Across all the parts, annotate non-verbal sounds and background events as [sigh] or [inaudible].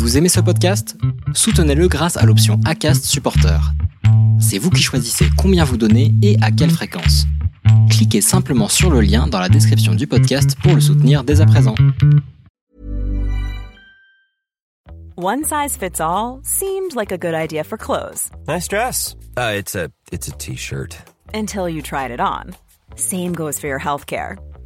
Vous aimez ce podcast? Soutenez-le grâce à l'option ACAST Supporter. C'est vous qui choisissez combien vous donnez et à quelle fréquence. Cliquez simplement sur le lien dans la description du podcast pour le soutenir dès à présent. One size fits all seemed like a good idea for clothes Nice dress. Uh, it's a it's a t-shirt. until you tried it on. Same goes for your healthcare.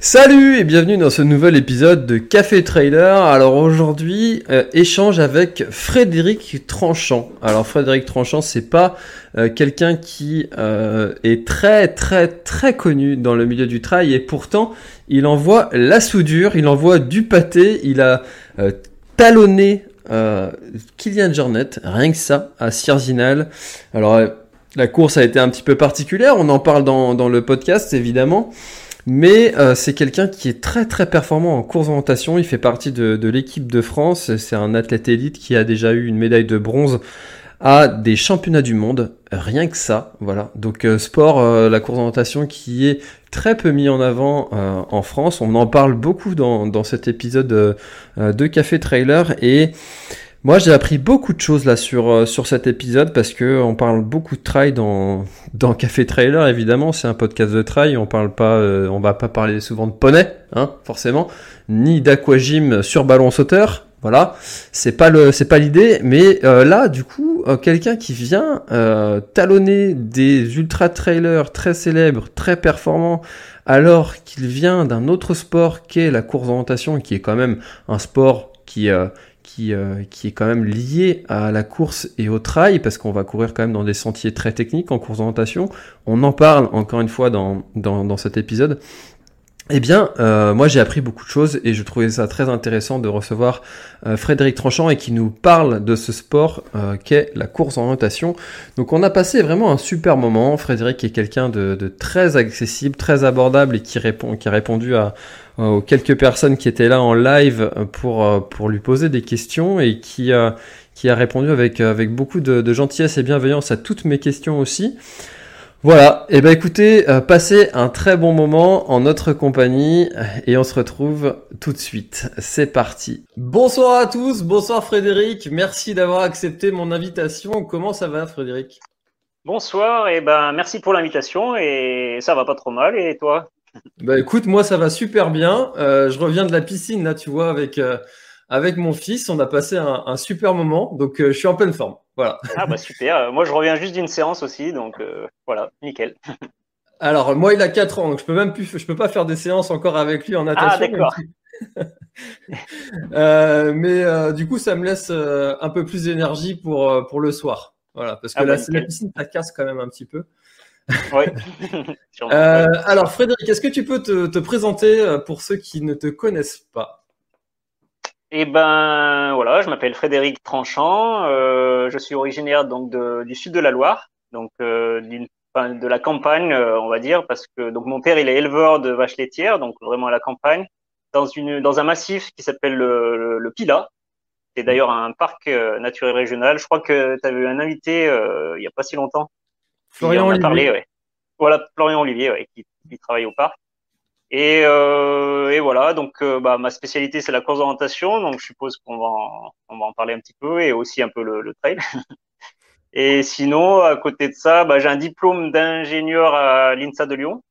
Salut et bienvenue dans ce nouvel épisode de Café Trailer. Alors aujourd'hui, euh, échange avec Frédéric Tranchant. Alors Frédéric Tranchant, c'est pas euh, quelqu'un qui euh, est très très très connu dans le milieu du trail et pourtant il envoie la soudure, il envoie du pâté, il a talonné Kylian Jornet, rien que ça, à Sierzinal. Alors la course a été un petit peu particulière, on en parle dans le podcast évidemment. Mais euh, c'est quelqu'un qui est très très performant en course orientation. Il fait partie de, de l'équipe de France. C'est un athlète élite qui a déjà eu une médaille de bronze à des championnats du monde. Rien que ça, voilà. Donc euh, sport, euh, la course orientation qui est très peu mis en avant euh, en France. On en parle beaucoup dans, dans cet épisode euh, de Café Trailer et moi, j'ai appris beaucoup de choses là sur euh, sur cet épisode parce que on parle beaucoup de trail dans [laughs] dans Café Trailer. Évidemment, c'est un podcast de trail. On parle pas, euh, on va pas parler souvent de poney, hein, forcément, ni d'aquagym sur ballon sauteur. Voilà, c'est pas le, c'est pas l'idée. Mais euh, là, du coup, euh, quelqu'un qui vient euh, talonner des ultra trailers très célèbres, très performants, alors qu'il vient d'un autre sport qu'est la course d'orientation, qui est quand même un sport qui euh, qui, euh, qui est quand même lié à la course et au trail, parce qu'on va courir quand même dans des sentiers très techniques en course d'orientation. On en parle encore une fois dans, dans, dans cet épisode. Eh bien, euh, moi j'ai appris beaucoup de choses et je trouvais ça très intéressant de recevoir euh, Frédéric Tranchant et qui nous parle de ce sport euh, qu'est la course en orientation. Donc on a passé vraiment un super moment. Frédéric est quelqu'un de, de très accessible, très abordable et qui répond, qui a répondu à aux quelques personnes qui étaient là en live pour euh, pour lui poser des questions et qui a qui a répondu avec avec beaucoup de, de gentillesse et bienveillance à toutes mes questions aussi. Voilà, et ben écoutez, euh, passez un très bon moment en notre compagnie et on se retrouve tout de suite. C'est parti. Bonsoir à tous, bonsoir Frédéric, merci d'avoir accepté mon invitation. Comment ça va Frédéric? Bonsoir, et ben merci pour l'invitation et ça va pas trop mal et toi? Bah écoute, moi ça va super bien. Euh, je reviens de la piscine là, tu vois, avec euh, avec mon fils, on a passé un, un super moment, donc euh, je suis en pleine forme. Voilà. Ah bah super, moi je reviens juste d'une séance aussi donc voilà, nickel. [laughs] Alors moi il a 4 ans, donc je peux même plus, je peux pas faire des séances encore avec lui en natation. Ah d'accord. [laughs] Mais du coup, ça me laisse un peu plus d'énergie pour, pour le soir. Voilà, parce que Ah bah, la, la nickel. piscine, ça casse quand même un petit peu. Oui. [laughs] Euh, alors, Frédéric, est-ce que tu peux te, te présenter euh, pour ceux qui ne te connaissent pas? Et ben voilà, je m'appelle Frédéric Tranchant, euh, je suis originaire donc de- du sud de la Loire, donc euh, de la campagne on va dire, parce que donc mon père il est éleveur de vaches laitières, donc vraiment à la campagne, dans une dans un massif qui s'appelle le, le, le Pilat. C'est d'ailleurs un parc naturel régional. Je crois que tu eu un invité euh, il y a pas si longtemps. Florian Olivier. parlé, ouais. Voilà, Florian Olivier, ouais, qui, qui travaille au parc. Et, euh, et voilà, donc euh, bah, ma spécialité c'est la course d'orientation, donc je suppose qu'on va en, on va en parler un petit peu et aussi un peu le, le trail. [laughs] et sinon, à côté de ça, bah, j'ai un diplôme d'ingénieur à l'INSA de Lyon,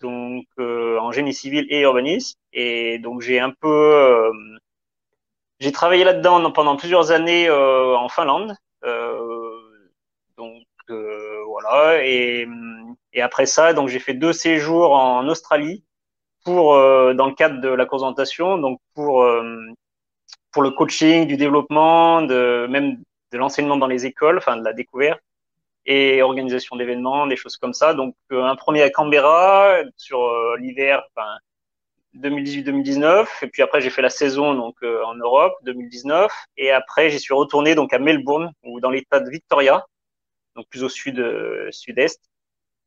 donc euh, en génie civil et urbanisme. Et donc j'ai un peu, euh, j'ai travaillé là-dedans pendant plusieurs années euh, en Finlande. Euh, donc euh, Et, après ça, donc j'ai fait deux séjours en Australie pour euh, dans le cadre de la course d'orientation, donc pour euh, pour le coaching, du développement, de même de l'enseignement dans les écoles, enfin de la découverte et organisation d'événements, des choses comme ça. Donc euh, un premier à Canberra sur l'hiver, enfin 2018-2019, et puis après j'ai fait la saison donc en Europe 2019, et après j'y suis retourné donc à Melbourne ou dans l'État de Victoria, donc plus au sud euh, sud-est.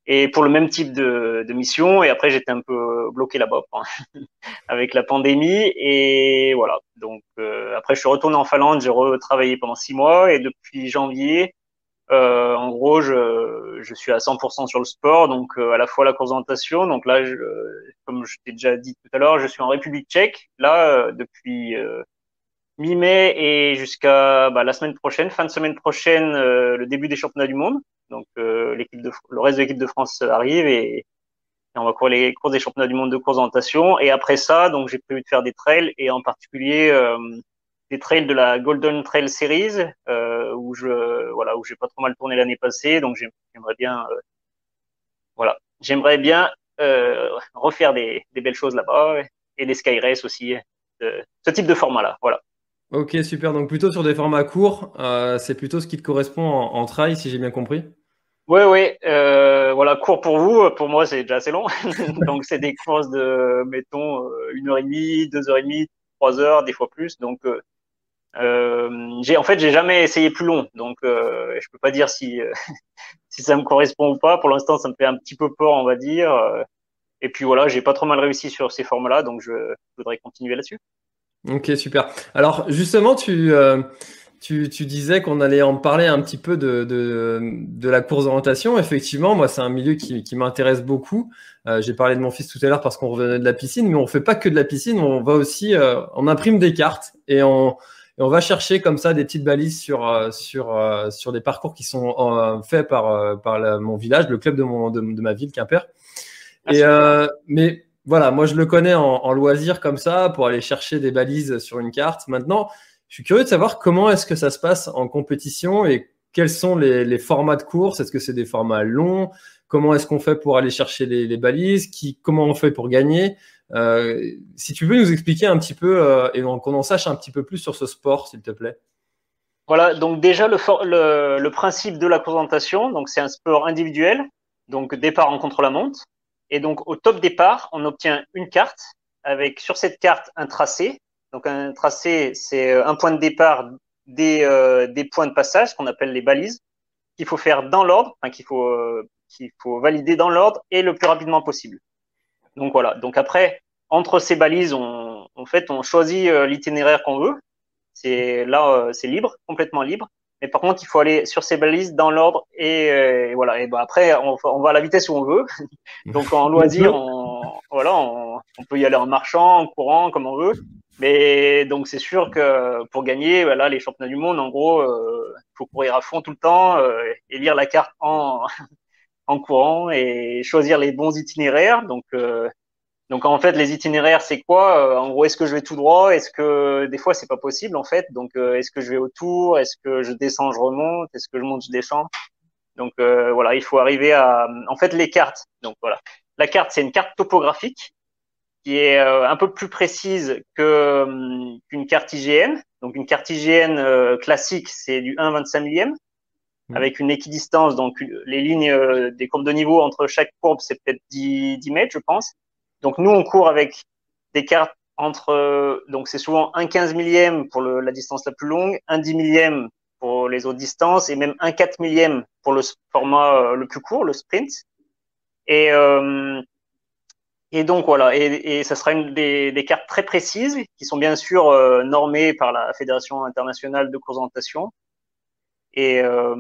et pour le même type de, de mission. Et après, j'étais un peu bloqué là-bas hein, [laughs] avec la pandémie. Et voilà. Donc euh, après, je suis retourné en Finlande. J'ai retravaillé pendant six mois et depuis janvier, euh, en gros, je, je suis à 100% sur le sport, donc euh, à la fois la course. Donc là, je, comme je t'ai déjà dit tout à l'heure, je suis en République tchèque, là, euh, depuis mi-mai et jusqu'à bah, la semaine prochaine, fin de semaine prochaine, le début des championnats du monde. Donc l'équipe de, le reste de l'équipe de France arrive et, on va courir les courses des championnats du monde de course d'orientation. Et après ça, donc j'ai prévu de faire des trails et en particulier des trails de la Golden Trail Series euh, où je voilà où j'ai pas trop mal tourné l'année passée donc j'aimerais bien euh, voilà j'aimerais bien euh, refaire des, des, belles choses là-bas et les Sky Race aussi ce type de format là voilà ok super donc plutôt sur des formats courts c'est plutôt ce qui te correspond en, en trail si j'ai bien compris oui, oui, euh, voilà, court pour vous, pour moi c'est déjà assez long. [laughs] donc c'est des courses de, mettons, une heure et demie, deux heures et demie, trois heures, des fois plus. Donc euh, euh, j'ai en fait j'ai jamais essayé plus long, donc euh, je peux pas dire si euh, [laughs] si ça me correspond ou pas. Pour l'instant, ça me fait un petit peu peur, on va dire. Euh, et puis voilà, j'ai pas trop mal réussi sur ces formes-là, donc je voudrais continuer là-dessus. Ok, super. Alors justement, tu euh, tu, tu, disais qu'on allait en parler un petit peu de, de, de la course d'orientation. Effectivement, moi, c'est un milieu qui, qui m'intéresse beaucoup. Euh, J'ai parlé de mon fils tout à l'heure parce qu'on revenait de la piscine, mais on fait pas que de la piscine. On va aussi, euh, on imprime des cartes et on, et on va chercher comme ça des petites balises sur, euh, sur, euh, sur des parcours qui sont euh, faits par, par mon village, le club de, mon, de, ma ville, Quimper. Ah, et, mais voilà, moi je le connais en, loisir comme ça pour aller chercher des balises sur une carte. Maintenant, je suis curieux de savoir comment est-ce que ça se passe en compétition et quels sont les, formats de course. Est-ce que c'est des formats longs? Comment est-ce qu'on fait pour aller chercher les, balises? Qui, Comment on fait pour gagner? Euh, si tu veux nous expliquer un petit peu euh, et qu'on en sache un petit peu plus sur ce sport, s'il te plaît. Voilà, donc déjà le principe de la présentation, donc c'est un sport individuel, donc départ en contre-la-montre, et donc au top départ, on obtient une carte avec sur cette carte un tracé. Donc un tracé, c'est euh, un point de départ des, euh, des points de passage qu'on appelle les balises qu'il faut faire dans l'ordre, qu'il faut euh, qu'il faut valider dans l'ordre et le plus rapidement possible. Donc voilà. Donc après, entre ces balises, on, en fait, on choisit euh, l'itinéraire qu'on veut. C'est là, euh, c'est libre, complètement libre. Mais par contre, il faut aller sur ces balises dans l'ordre et, euh, voilà. Et ben après, on, on, va à la vitesse où on veut. [laughs] Donc en loisir, on, voilà, on, on, peut y aller en marchant, en courant, comme on veut. Mais donc c'est sûr que pour gagner, voilà, les championnats du monde, en gros, il euh, faut courir à fond tout le temps euh, et lire la carte en [laughs] en courant et choisir les bons itinéraires. Donc, euh, donc en fait, les itinéraires, c'est quoi? Euh, En gros, est-ce que je vais tout droit? Est-ce que des fois, c'est pas possible en fait Donc, euh, est-ce que je vais autour? Est-ce que je descends, je remonte? Est-ce que je monte, je descends? Donc voilà, il faut arriver à. En fait, les cartes. Donc voilà, la carte, c'est une carte topographique qui est un peu plus précise que hum, qu'une carte IGN. Donc une carte IGN classique, c'est du 1,25 millième. Mm. avec une équidistance. Donc, les lignes euh, des courbes de niveau entre chaque courbe, c'est peut-être 10, 10 mètres, je pense. Donc, nous, on court avec des cartes entre, euh, donc c'est souvent un 15 millième pour la distance la plus longue, un 10 millième pour les autres distances et même un 4 millième pour le format euh, le plus court, le sprint. Et, euh, et donc voilà, et, et ça sera une des, cartes très précises qui sont bien sûr normées par la Fédération internationale de course et, euh,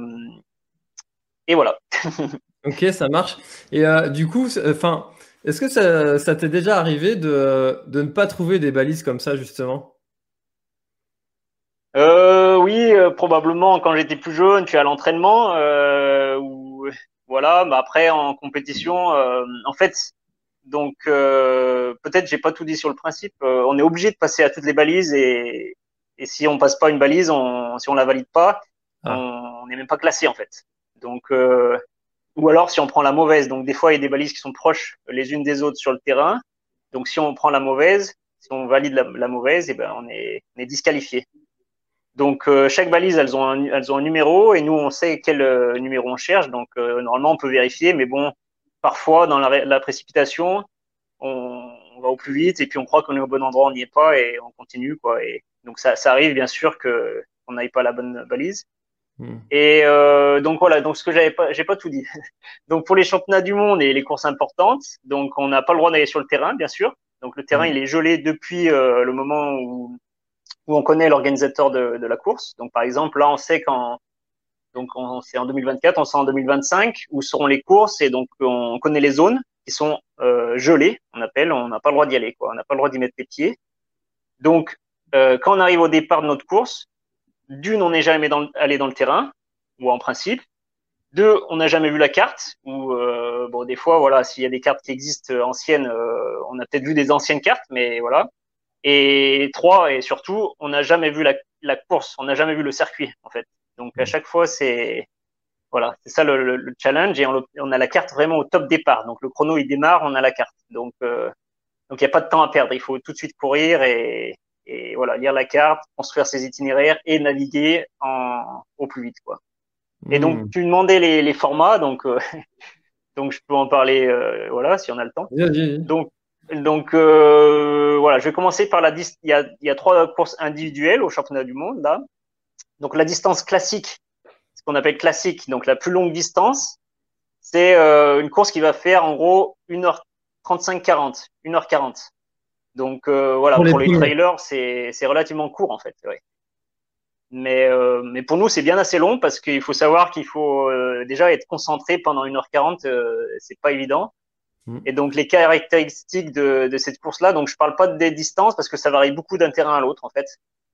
et voilà. [laughs] ok, ça marche. Et du coup, enfin, est-ce que ça, ça t'est déjà arrivé de, de ne pas trouver des balises comme ça, justement? Euh, oui, euh, probablement quand j'étais plus jeune, tu à l'entraînement, euh, ou voilà. Mais après en compétition, euh, en fait, donc euh, peut-être j'ai pas tout dit sur le principe. on est obligé de passer à toutes les balises et, et si on passe pas une balise, on, si on la valide pas, ah. on n'est même pas classé en fait. Donc, euh, ou alors si on prend la mauvaise. Donc des fois il y a des balises qui sont proches les unes des autres sur le terrain. Donc si on prend la mauvaise, si on valide la, mauvaise, et eh ben on est, on est disqualifié. Donc euh, chaque balise, elles ont un, elles ont un numéro et nous on sait quel euh, numéro on cherche. Donc euh, normalement on peut vérifier, mais bon, parfois dans la, précipitation, on, on, va au plus vite et puis on croit qu'on est au bon endroit, on n'y est pas et on continue quoi. Et donc ça, ça arrive bien sûr que on n'aille pas la bonne balise. Hmm. Et euh, donc voilà, donc ce que j'avais pas, j'ai pas tout dit. [laughs] donc pour les championnats du monde et les courses importantes, donc on n'a pas le droit d'aller sur le terrain, bien sûr. Donc le terrain, hmm. il est gelé depuis euh, le moment où, où on connaît l'organisateur de, de, la course. Donc par exemple, là, on sait qu'en donc c'est en 2024, on sait en 2025 où seront les courses et donc on connaît les zones qui sont euh, gelées, on appelle, on n'a pas le droit d'y aller, quoi. On n'a pas le droit d'y mettre les pieds. Donc euh, quand on arrive au départ de notre course, d'une, on n'est jamais dans, allé dans le terrain, ou en principe. Deux, on n'a jamais vu la carte, ou euh, bon, des fois, voilà, s'il y a des cartes qui existent euh, anciennes, euh, on a peut-être vu des anciennes cartes, mais voilà. Et trois, et surtout, on n'a jamais vu la, la course, on n'a jamais vu le circuit, en fait. Donc à chaque fois, c'est voilà, c'est ça le, le, challenge, et on, on, a la carte vraiment au top départ. Donc le chrono, il démarre, on a la carte. Donc euh, donc il n'y a pas de temps à perdre, il faut tout de suite courir et, et voilà, lire la carte, construire ses itinéraires et naviguer en, au plus vite, quoi. Et donc, hmm. tu demandais les, les formats, donc, euh, [laughs] donc je peux en parler, euh, voilà, si on a le temps. Donc, donc euh, voilà, je vais commencer par la il y a, il y a trois courses individuelles au championnat du monde là. Donc la distance classique, ce qu'on appelle classique, donc la plus longue distance, c'est une course qui va faire en gros 1h35-40, 1h40. Donc euh, voilà, pour, les, trailers, c'est relativement court en fait. Ouais. Mais, euh, mais pour nous, c'est bien assez long parce qu'il faut savoir qu'il faut euh, déjà être concentré pendant 1h40, euh, c'est pas évident. Mm. Et donc les caractéristiques de, de cette course-là, donc je parle pas des distances parce que ça varie beaucoup d'un terrain à l'autre en fait.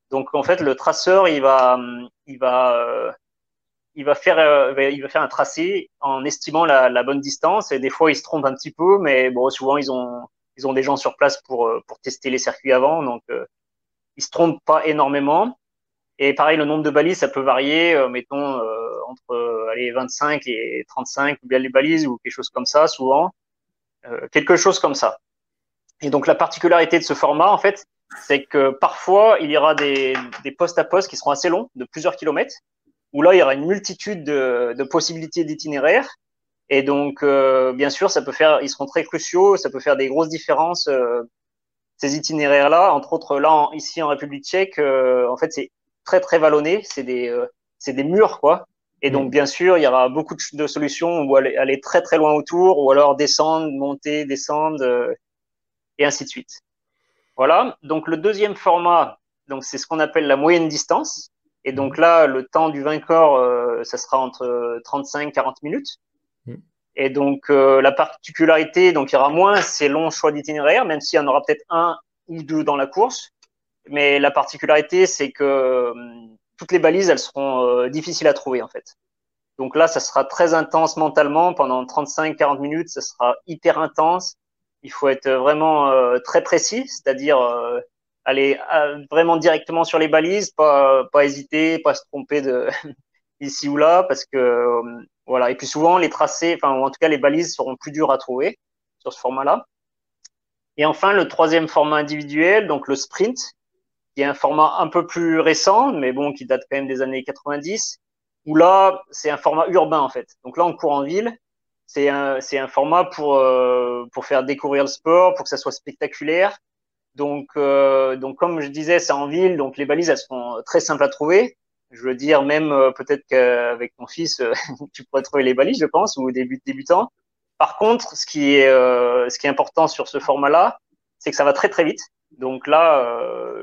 Donc en fait, le traceur, il va, il va, il va faire, il va faire un tracé en estimant la, la bonne distance. Et des fois, il se trompe un petit peu, mais bon, souvent ils ont ils ont des gens sur place pour, euh, pour tester les circuits avant, donc euh, ils se trompent pas énormément. Et pareil, le nombre de balises, ça peut varier, euh, mettons entre allez, 25 et 35 ou bien les balises ou quelque chose comme ça, souvent, quelque chose comme ça. Et donc la particularité de ce format, en fait, c'est que parfois il y aura des, des postes à postes qui seront assez longs, de plusieurs kilomètres, où là il y aura une multitude de, de possibilités d'itinéraires et donc, euh, bien sûr, ça peut faire, ils seront très cruciaux, ça peut faire des grosses différences. Euh, ces itinéraires-là, entre autres, là, ici en République Tchèque, euh, en fait, c'est très très vallonné, c'est des, c'est des murs, quoi. Et donc, mm. bien sûr, il y aura beaucoup de, solutions où aller, aller, très très loin autour, ou alors descendre, monter, descendre, et ainsi de suite. Voilà. Donc, le deuxième format, donc c'est ce qu'on appelle la moyenne distance. Et donc mm. là, le temps du vainqueur, ça sera entre 35 40 minutes. Et donc euh, la particularité, donc il y aura moins ces longs choix d'itinéraire, même s'il y en aura peut-être un ou deux dans la course. Mais la particularité, c'est que euh, toutes les balises, elles seront euh, difficiles à trouver en fait. Donc là, ça sera très intense mentalement pendant 35-40 minutes. Ça sera hyper intense. Il faut être vraiment très précis, c'est-à-dire aller vraiment directement sur les balises, pas pas hésiter, pas se tromper de [laughs] ici ou là, parce que voilà. Et puis souvent, les tracés, enfin, en tout cas, les balises seront plus dures à trouver sur ce format-là. Et enfin, le troisième format individuel, donc le sprint, qui est un format un peu plus récent, mais bon, qui date quand même des années 90, où là, c'est un format urbain, en fait. Donc là, on court en ville. C'est un, c'est un format pour, euh, pour faire découvrir le sport, pour que ça soit spectaculaire. Donc, euh, donc comme je disais, c'est en ville, donc les balises, elles sont très simples à trouver. Je veux dire, même euh, peut-être qu'avec ton fils, euh, [laughs] tu pourrais trouver les balises, je pense, ou début débutant. Par contre, ce qui est, euh, ce qui est important sur ce format-là, c'est que ça va très très vite. Donc là,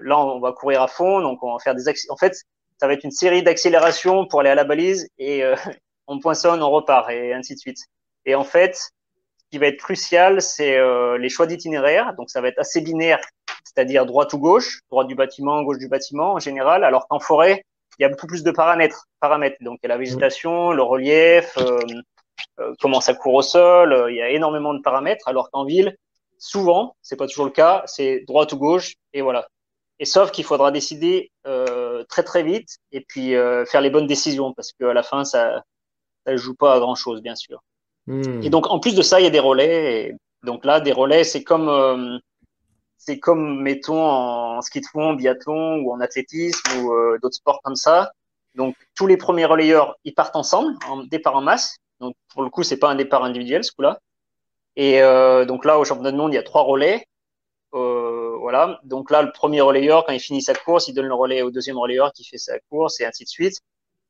là, on va courir à fond. Donc on va faire des En fait, ça va être une série d'accélérations pour aller à la balise et [laughs] on poinçonne, on repart et ainsi de suite. Et en fait, ce qui va être crucial, c'est les choix d'itinéraire. Donc ça va être assez binaire, c'est-à-dire droite ou gauche, droite du bâtiment, gauche du bâtiment en général. Alors qu'en forêt, il y a beaucoup plus de paramètres. paramètres. Donc, il y a la végétation, le relief, euh, euh, comment ça court au sol. Euh, il y a énormément de paramètres. Alors qu'en ville, souvent, c'est pas toujours le cas, c'est droite ou gauche, et voilà. Et sauf qu'il faudra décider très très vite et puis faire les bonnes décisions parce qu'à la fin, ça ne joue pas à grand chose, bien sûr. Hmm. Et donc, en plus de ça, il y a des relais. Et donc là, des relais, c'est comme c'est comme, mettons, en ski de fond, biathlon ou en athlétisme ou euh, d'autres sports comme ça. Donc, tous les premiers relayeurs, ils partent ensemble, en départ en masse. Donc, pour le coup, c'est pas un départ individuel, ce coup-là. Et euh, donc là, au championnat du monde, il y a trois relais. Euh, voilà. Donc là, le premier relayeur, quand il finit sa course, il donne le relais au deuxième relayeur qui fait sa course et ainsi de suite.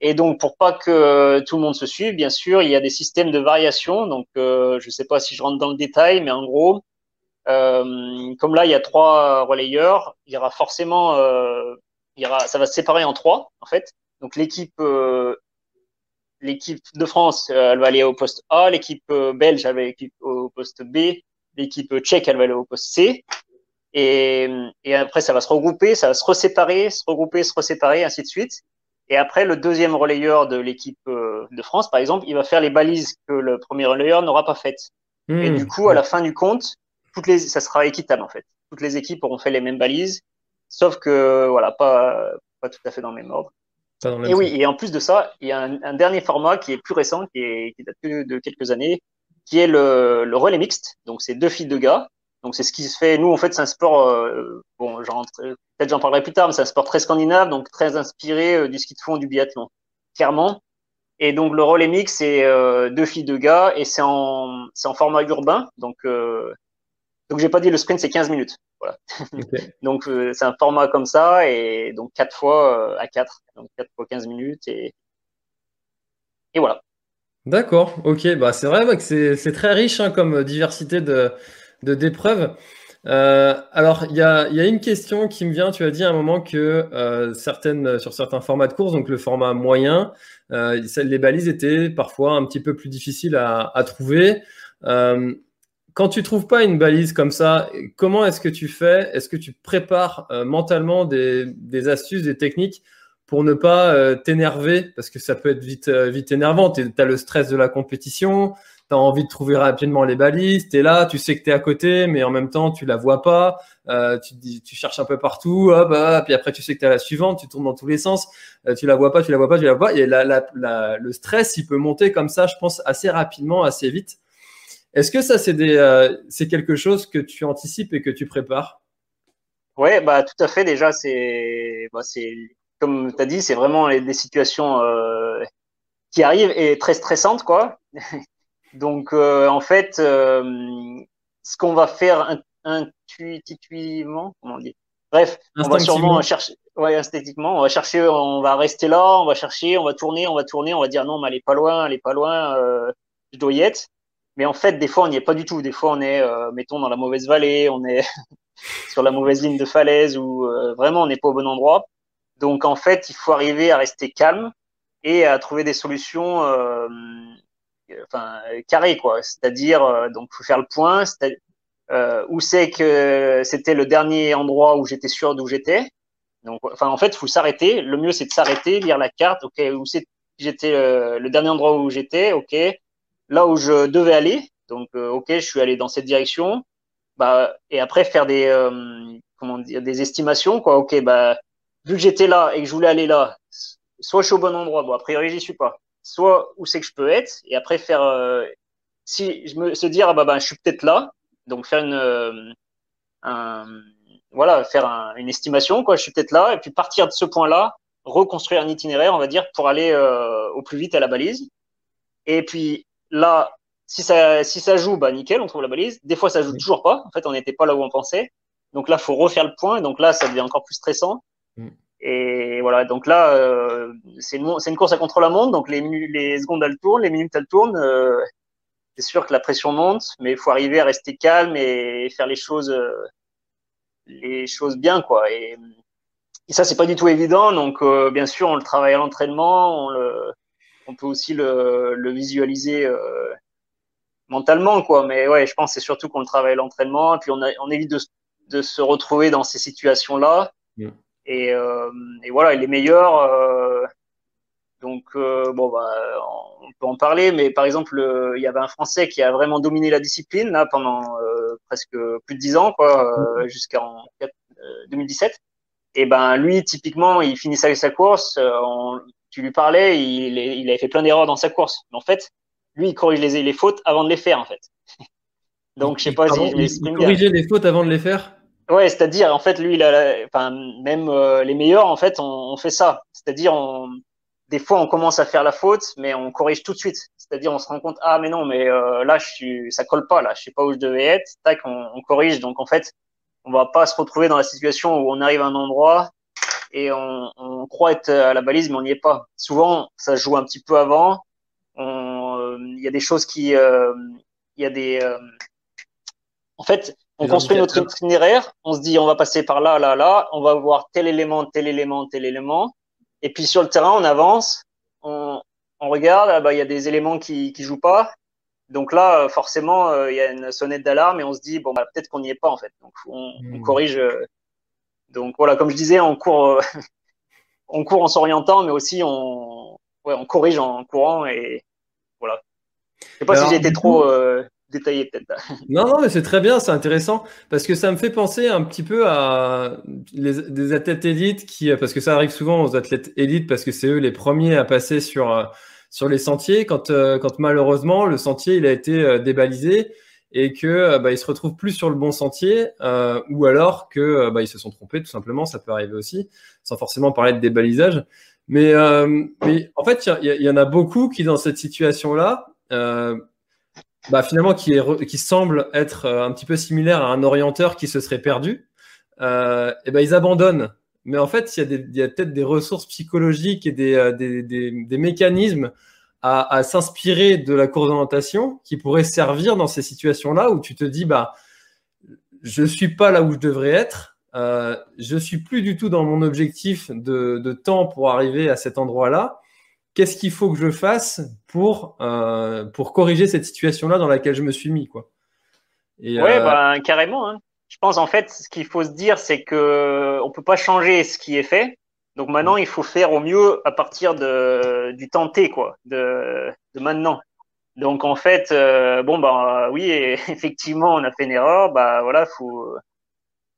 Et donc, pour pas que tout le monde se suive, bien sûr, il y a des systèmes de variation. Donc, je ne sais pas si je rentre dans le détail, mais en gros, comme là, il y a trois relayeurs, il y aura forcément, euh, il y aura, ça va se séparer en trois, en fait. Donc, l'équipe, euh, l'équipe de France, euh, elle va aller au poste A, l'équipe euh, belge, elle va aller au poste B, l'équipe tchèque, elle va aller au poste C. Et, et après, ça va se regrouper, ça va se reséparer, se regrouper, se reséparer, ainsi de suite. Et après, le deuxième relayeur de l'équipe de France, par exemple, il va faire les balises que le premier relayeur n'aura pas faites. Hmm. Et du coup, à la fin du compte, toutes les, ça sera équitable en fait. Toutes les équipes auront fait les mêmes balises, sauf que voilà, pas pas tout à fait dans le même ordre. Pas dans le même Et oui, et en plus de ça, il y a un, un dernier format qui est plus récent, qui, est, qui date que de quelques années, qui est le, le relais mixte. Donc c'est deux filles, deux gars. Donc c'est ce qui se fait. Nous, en fait, c'est un sport. euh, bon, peut-être j'en parlerai plus tard, mais c'est un sport très scandinave, donc très inspiré euh, du ski de fond, du biathlon, clairement. Et donc le relais mix, c'est euh, deux filles, deux gars, et c'est en c'est en format urbain. Donc euh, donc j'ai pas dit le sprint, c'est 15 minutes. Voilà. [laughs] Donc euh, c'est un format comme ça et donc quatre fois euh, à quatre, donc quatre fois 15 minutes et et voilà. D'accord, ok, bah c'est vrai que c'est très riche hein, comme diversité de d'épreuves. Euh, alors il y a y a une question qui me vient. Tu as dit à un moment que certaines sur certains formats de course, donc le format moyen, les balises étaient parfois un petit peu plus difficiles à à trouver. Euh, quand tu trouves pas une balise comme ça, comment est-ce que tu fais? Est-ce que tu prépares euh, mentalement des astuces, des techniques? pour ne pas euh, t'énerver, parce que ça peut être vite, euh, vite énervant. Tu as le stress de la compétition, tu as envie de trouver rapidement les balises, tu es là, tu sais que tu es à côté, mais en même temps, tu la vois pas, tu, dis, tu cherches un peu partout, hop, puis après, tu sais que tu as la suivante, tu tournes dans tous les sens, tu la vois pas, tu la vois pas, tu la vois pas, et la, la, la- le stress, il peut monter comme ça, je pense, assez rapidement, assez vite. Est-ce que ça, c'est euh, quelque chose que tu anticipes et que tu prépares? Ouais, bah tout à fait. Déjà, c'est bah, comme tu as dit, c'est vraiment les- des situations euh, qui arrivent et très stressantes, quoi. [laughs] Donc, euh, en fait, euh, ce qu'on va faire in- intuitivement, comment on dit? Bref, on va sûrement chercher, ouais, esthétiquement, on va chercher, on va rester là, on va chercher, on va tourner, on va tourner, on va dire non, mais elle est pas loin, elle est pas loin, euh, je dois y être. Mais en fait, des fois, on n'y est pas du tout. Des fois, on est, euh, mettons, dans la mauvaise vallée, on est [laughs] sur la mauvaise ligne de falaise ou euh, vraiment, on n'est pas au bon endroit. Donc, en fait, il faut arriver à rester calme et à trouver des solutions, euh, enfin, carrées, quoi. C'est-à-dire, euh, donc, faut faire le point, euh, où c'est que c'était le dernier endroit où j'étais sûr d'où j'étais. Donc, enfin, en fait, il faut s'arrêter. Le mieux, c'est de s'arrêter, lire la carte. Ok, où c'est j'étais euh, le dernier endroit où j'étais. Ok, là où je devais aller. Donc, euh, ok, je suis allé dans cette direction. Bah, et après faire des euh, comment dire des estimations quoi. Ok, bah vu que j'étais là et que je voulais aller là, soit je suis au bon endroit. Bon, a priori, j'y suis pas. Soit où c'est que je peux être. Et après faire euh, si je me se dire ah bah, bah je suis peut-être là. Donc faire une euh, un, voilà faire un, une estimation quoi. Je suis peut-être là et puis partir de ce point-là, reconstruire un itinéraire, on va dire, pour aller euh, au plus vite à la balise. Et puis là, si ça, si ça joue, bah nickel, on trouve la balise. Des fois, ça joue toujours pas. En fait, on n'était pas là où on pensait. Donc là, faut refaire le point. Donc là, ça devient encore plus stressant. Mm. Et voilà. Donc là, euh, c'est une, course à contre-la-montre. Donc les, secondes elles tournent, les minutes elles tournent. Euh, c'est sûr que la pression monte, mais il faut arriver à rester calme et faire les choses, euh, les choses bien, quoi. Et, et ça, c'est pas du tout évident. Donc, bien sûr, on le travaille à l'entraînement. On le, on peut aussi le, le visualiser euh, mentalement, quoi. Mais ouais, je pense que c'est surtout qu'on le travaille l'entraînement, et puis on, a, on évite de, de se retrouver dans ces situations-là. Mm. Et, euh, et voilà, et les meilleurs. euh, donc bon, bah, on peut en parler, mais par exemple, il y avait un Français qui a vraiment dominé la discipline là pendant presque plus de dix ans, quoi, euh, jusqu'en euh, 2017. Et ben lui, typiquement, il finissait sa course. on- tu lui parlais, il, il avait fait plein d'erreurs dans sa course. Mais en fait, lui, il corrige les, les fautes avant de les faire, en fait. [laughs] Donc, je sais pas Pardon, si je m'exprime bien. corrigeait les fautes avant de les faire? Ouais, c'est-à-dire, en fait, lui, il a, enfin, même euh, les meilleurs, en fait, on, on fait ça. C'est-à-dire, on, des fois, on commence à faire la faute, mais on corrige tout de suite. C'est-à-dire, on se rend compte, ah, mais non, mais euh, là, je suis, ça colle pas, là, je sais pas où je devais être. Tac, on, on corrige. Donc, en fait, on va pas se retrouver dans la situation où on arrive à un endroit et on, on, croit être à la balise, mais on n'y est pas. Souvent, ça joue un petit peu avant. Il y a des choses qui, il y a des, en fait, on construit notre itinéraire, on se dit on va passer par là, là, là, on va voir tel élément, tel élément, tel élément, et puis sur le terrain, on avance, on, on regarde, ah bah, il y a des éléments qui qui jouent pas, donc là, forcément, euh, il y a une sonnette d'alarme et on se dit bon bah peut-être qu'on n'y est pas en fait, donc on, on hmm. corrige. Euh, donc voilà, comme je disais, on court, euh, [laughs] on court en s'orientant, mais aussi on, ouais, on corrige en courant et voilà. Je sais pas si j'ai été trop détaillé peut-être. [laughs] Non, non, mais c'est très bien, c'est intéressant parce que ça me fait penser un petit peu à les, des athlètes élites qui, parce que ça arrive souvent aux athlètes élites parce que c'est eux les premiers à passer sur sur les sentiers quand euh, quand malheureusement le sentier il a été euh, débalisé et que euh, bah, ils se retrouvent plus sur le bon sentier ou alors que bah, ils se sont trompés tout simplement, ça peut arriver aussi, sans forcément parler de débalisage. Mais, en fait, il y, en a beaucoup qui dans cette situation-là bah, finalement qui, est, qui semble être euh, un petit peu similaire à un orienteur qui se serait perdu, euh, et ben ils abandonnent. Mais en fait, il y a, peut-être des ressources psychologiques et euh, des mécanismes à, à s'inspirer de la course d'orientation qui pourraient servir dans ces situations-là où tu te dis, bah, je suis pas là où je devrais être, euh, je suis plus du tout dans mon objectif de, de temps pour arriver à cet endroit-là qu'est-ce qu'il faut que je fasse pour, euh, pour corriger cette situation-là dans laquelle je me suis mis, quoi? Et, ouais, euh... bah, carrément. Hein. Je pense en fait, ce qu'il faut se dire, c'est que on peut pas changer ce qui est fait. Donc maintenant, il faut faire au mieux à partir de du tenté, quoi, de, de maintenant. Donc en fait, euh, bon bah oui, [laughs] effectivement, on a fait une erreur. Bah voilà, faut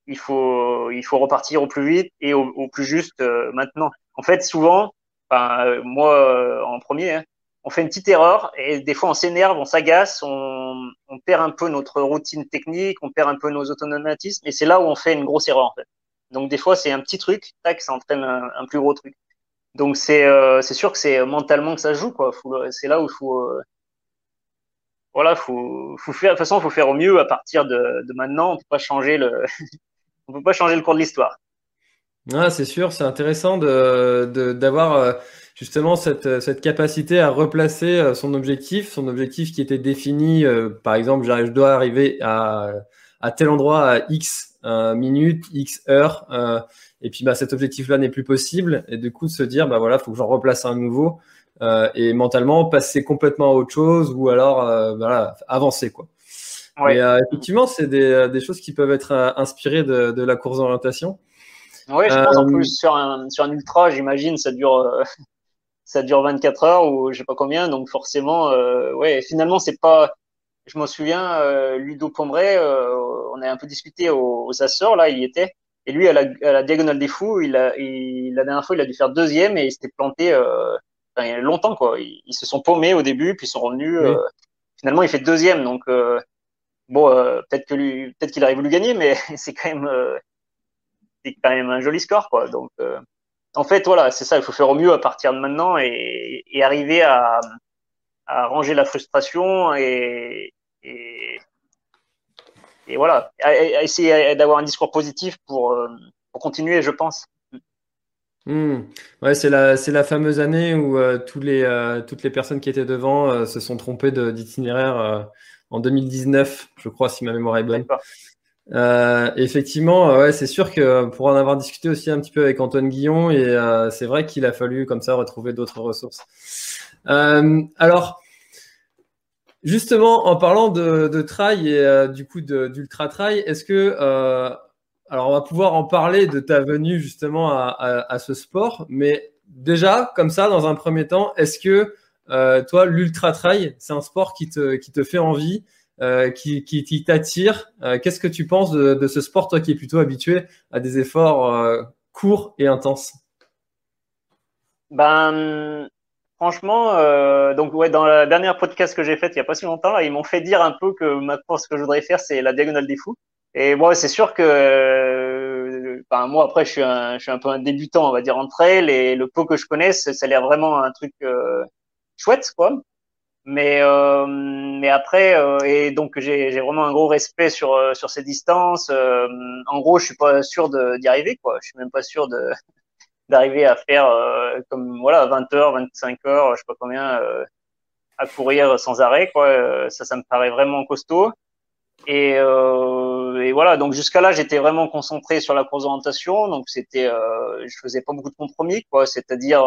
il faut il faut repartir au plus vite et au, plus juste euh, maintenant. En fait, souvent, Enfin, euh, moi, en premier, hein, on fait une petite erreur et des fois on s'énerve, on s'agace, on, on, perd un peu notre routine technique, on perd un peu nos automatismes et c'est là où on fait une grosse erreur en fait. Donc des fois c'est un petit truc, tac, ça entraîne un, plus gros truc. Donc c'est euh, sûr que c'est mentalement que ça joue quoi. C'est là où il faut euh, voilà, faut faut faire de toute façon faut faire au mieux à partir de, de maintenant. On [laughs] on peut pas changer le cours de l'histoire. Ah, c'est sûr, c'est intéressant de, d'avoir euh, justement cette, cette capacité à replacer euh, son objectif, son objectif qui était défini, euh, par exemple, je dois arriver à, à tel endroit à X minutes, X heures, et puis bah, cet objectif-là n'est plus possible, et du coup de se dire, bah voilà, faut que j'en replace un nouveau, et mentalement passer complètement à autre chose, ou alors voilà, avancer quoi. Ouais. Et effectivement, c'est des, des choses qui peuvent être inspirées de, de la course d'orientation. Oui, je pense en euh, plus sur un, sur un ultra, j'imagine, ça dure, euh, [laughs] ça dure 24 heures ou je sais pas combien, donc forcément, euh, ouais, finalement, c'est pas. Je me souviens, euh, Ludo Pombray, on a un peu discuté aux, aux Açores, là, il y était, et lui, à la, à la diagonale des fous, il a, il, la dernière fois, il a dû faire deuxième et il s'était planté enfin, il y a longtemps, quoi. Ils, ils, se sont paumés au début, puis ils sont revenus. finalement, il fait deuxième, donc bon, peut-être que lui, peut-être qu'il à lui gagner, mais [laughs] c'est quand même c'est quand même un joli score, quoi. Donc, euh, en fait, voilà, c'est ça. Il faut faire au mieux à partir de maintenant et, et arriver à, à, ranger la frustration et, et, et voilà, à, à essayer d'avoir un discours positif pour, euh, pour continuer, je pense. Mmh. Ouais, c'est la, la fameuse année où euh, tous les, euh, toutes les personnes qui étaient devant euh, se sont trompées d'itinéraire en 2019, je crois, si ma mémoire est bonne. Effectivement, ouais, c'est sûr que pour en avoir discuté aussi un petit peu avec Antoine Guillon, et c'est vrai qu'il a fallu comme ça retrouver d'autres ressources. Alors, justement, en parlant de, de trail et euh, du coup d'ultra trail, est-ce que alors on va pouvoir en parler de ta venue justement à, ce sport, mais déjà comme ça, dans un premier temps, est-ce que toi, l'ultra trail, c'est un sport qui te fait envie? Euh, qui, qui, t'attire. Euh, qu'est-ce que tu penses de, de, ce sport, toi qui es plutôt habitué à des efforts euh, courts et intenses? Ben, franchement, euh, donc ouais, dans la dernière podcast que j'ai faite il y a pas si longtemps, ils m'ont fait dire un peu que maintenant ce que je voudrais faire, c'est la diagonale des fous. Et moi, c'est sûr que, ben, moi après, je suis un, je suis un peu un débutant, on va dire entre elles, et le peu que je connaisse, ça a l'air vraiment un truc chouette, quoi. Mais euh, mais après euh, et donc j'ai vraiment un gros respect sur euh, sur ces distances. Euh, en gros, je suis pas sûr d'y arriver quoi. Je suis même pas sûr de d'arriver à faire comme voilà 20 heures, 25 heures, je sais pas combien à courir sans arrêt quoi. ça, ça me paraît vraiment costaud. Et, et voilà, donc jusqu'à là, j'étais vraiment concentré sur la course donc c'était, je faisais pas beaucoup de compromis quoi, c'est-à-dire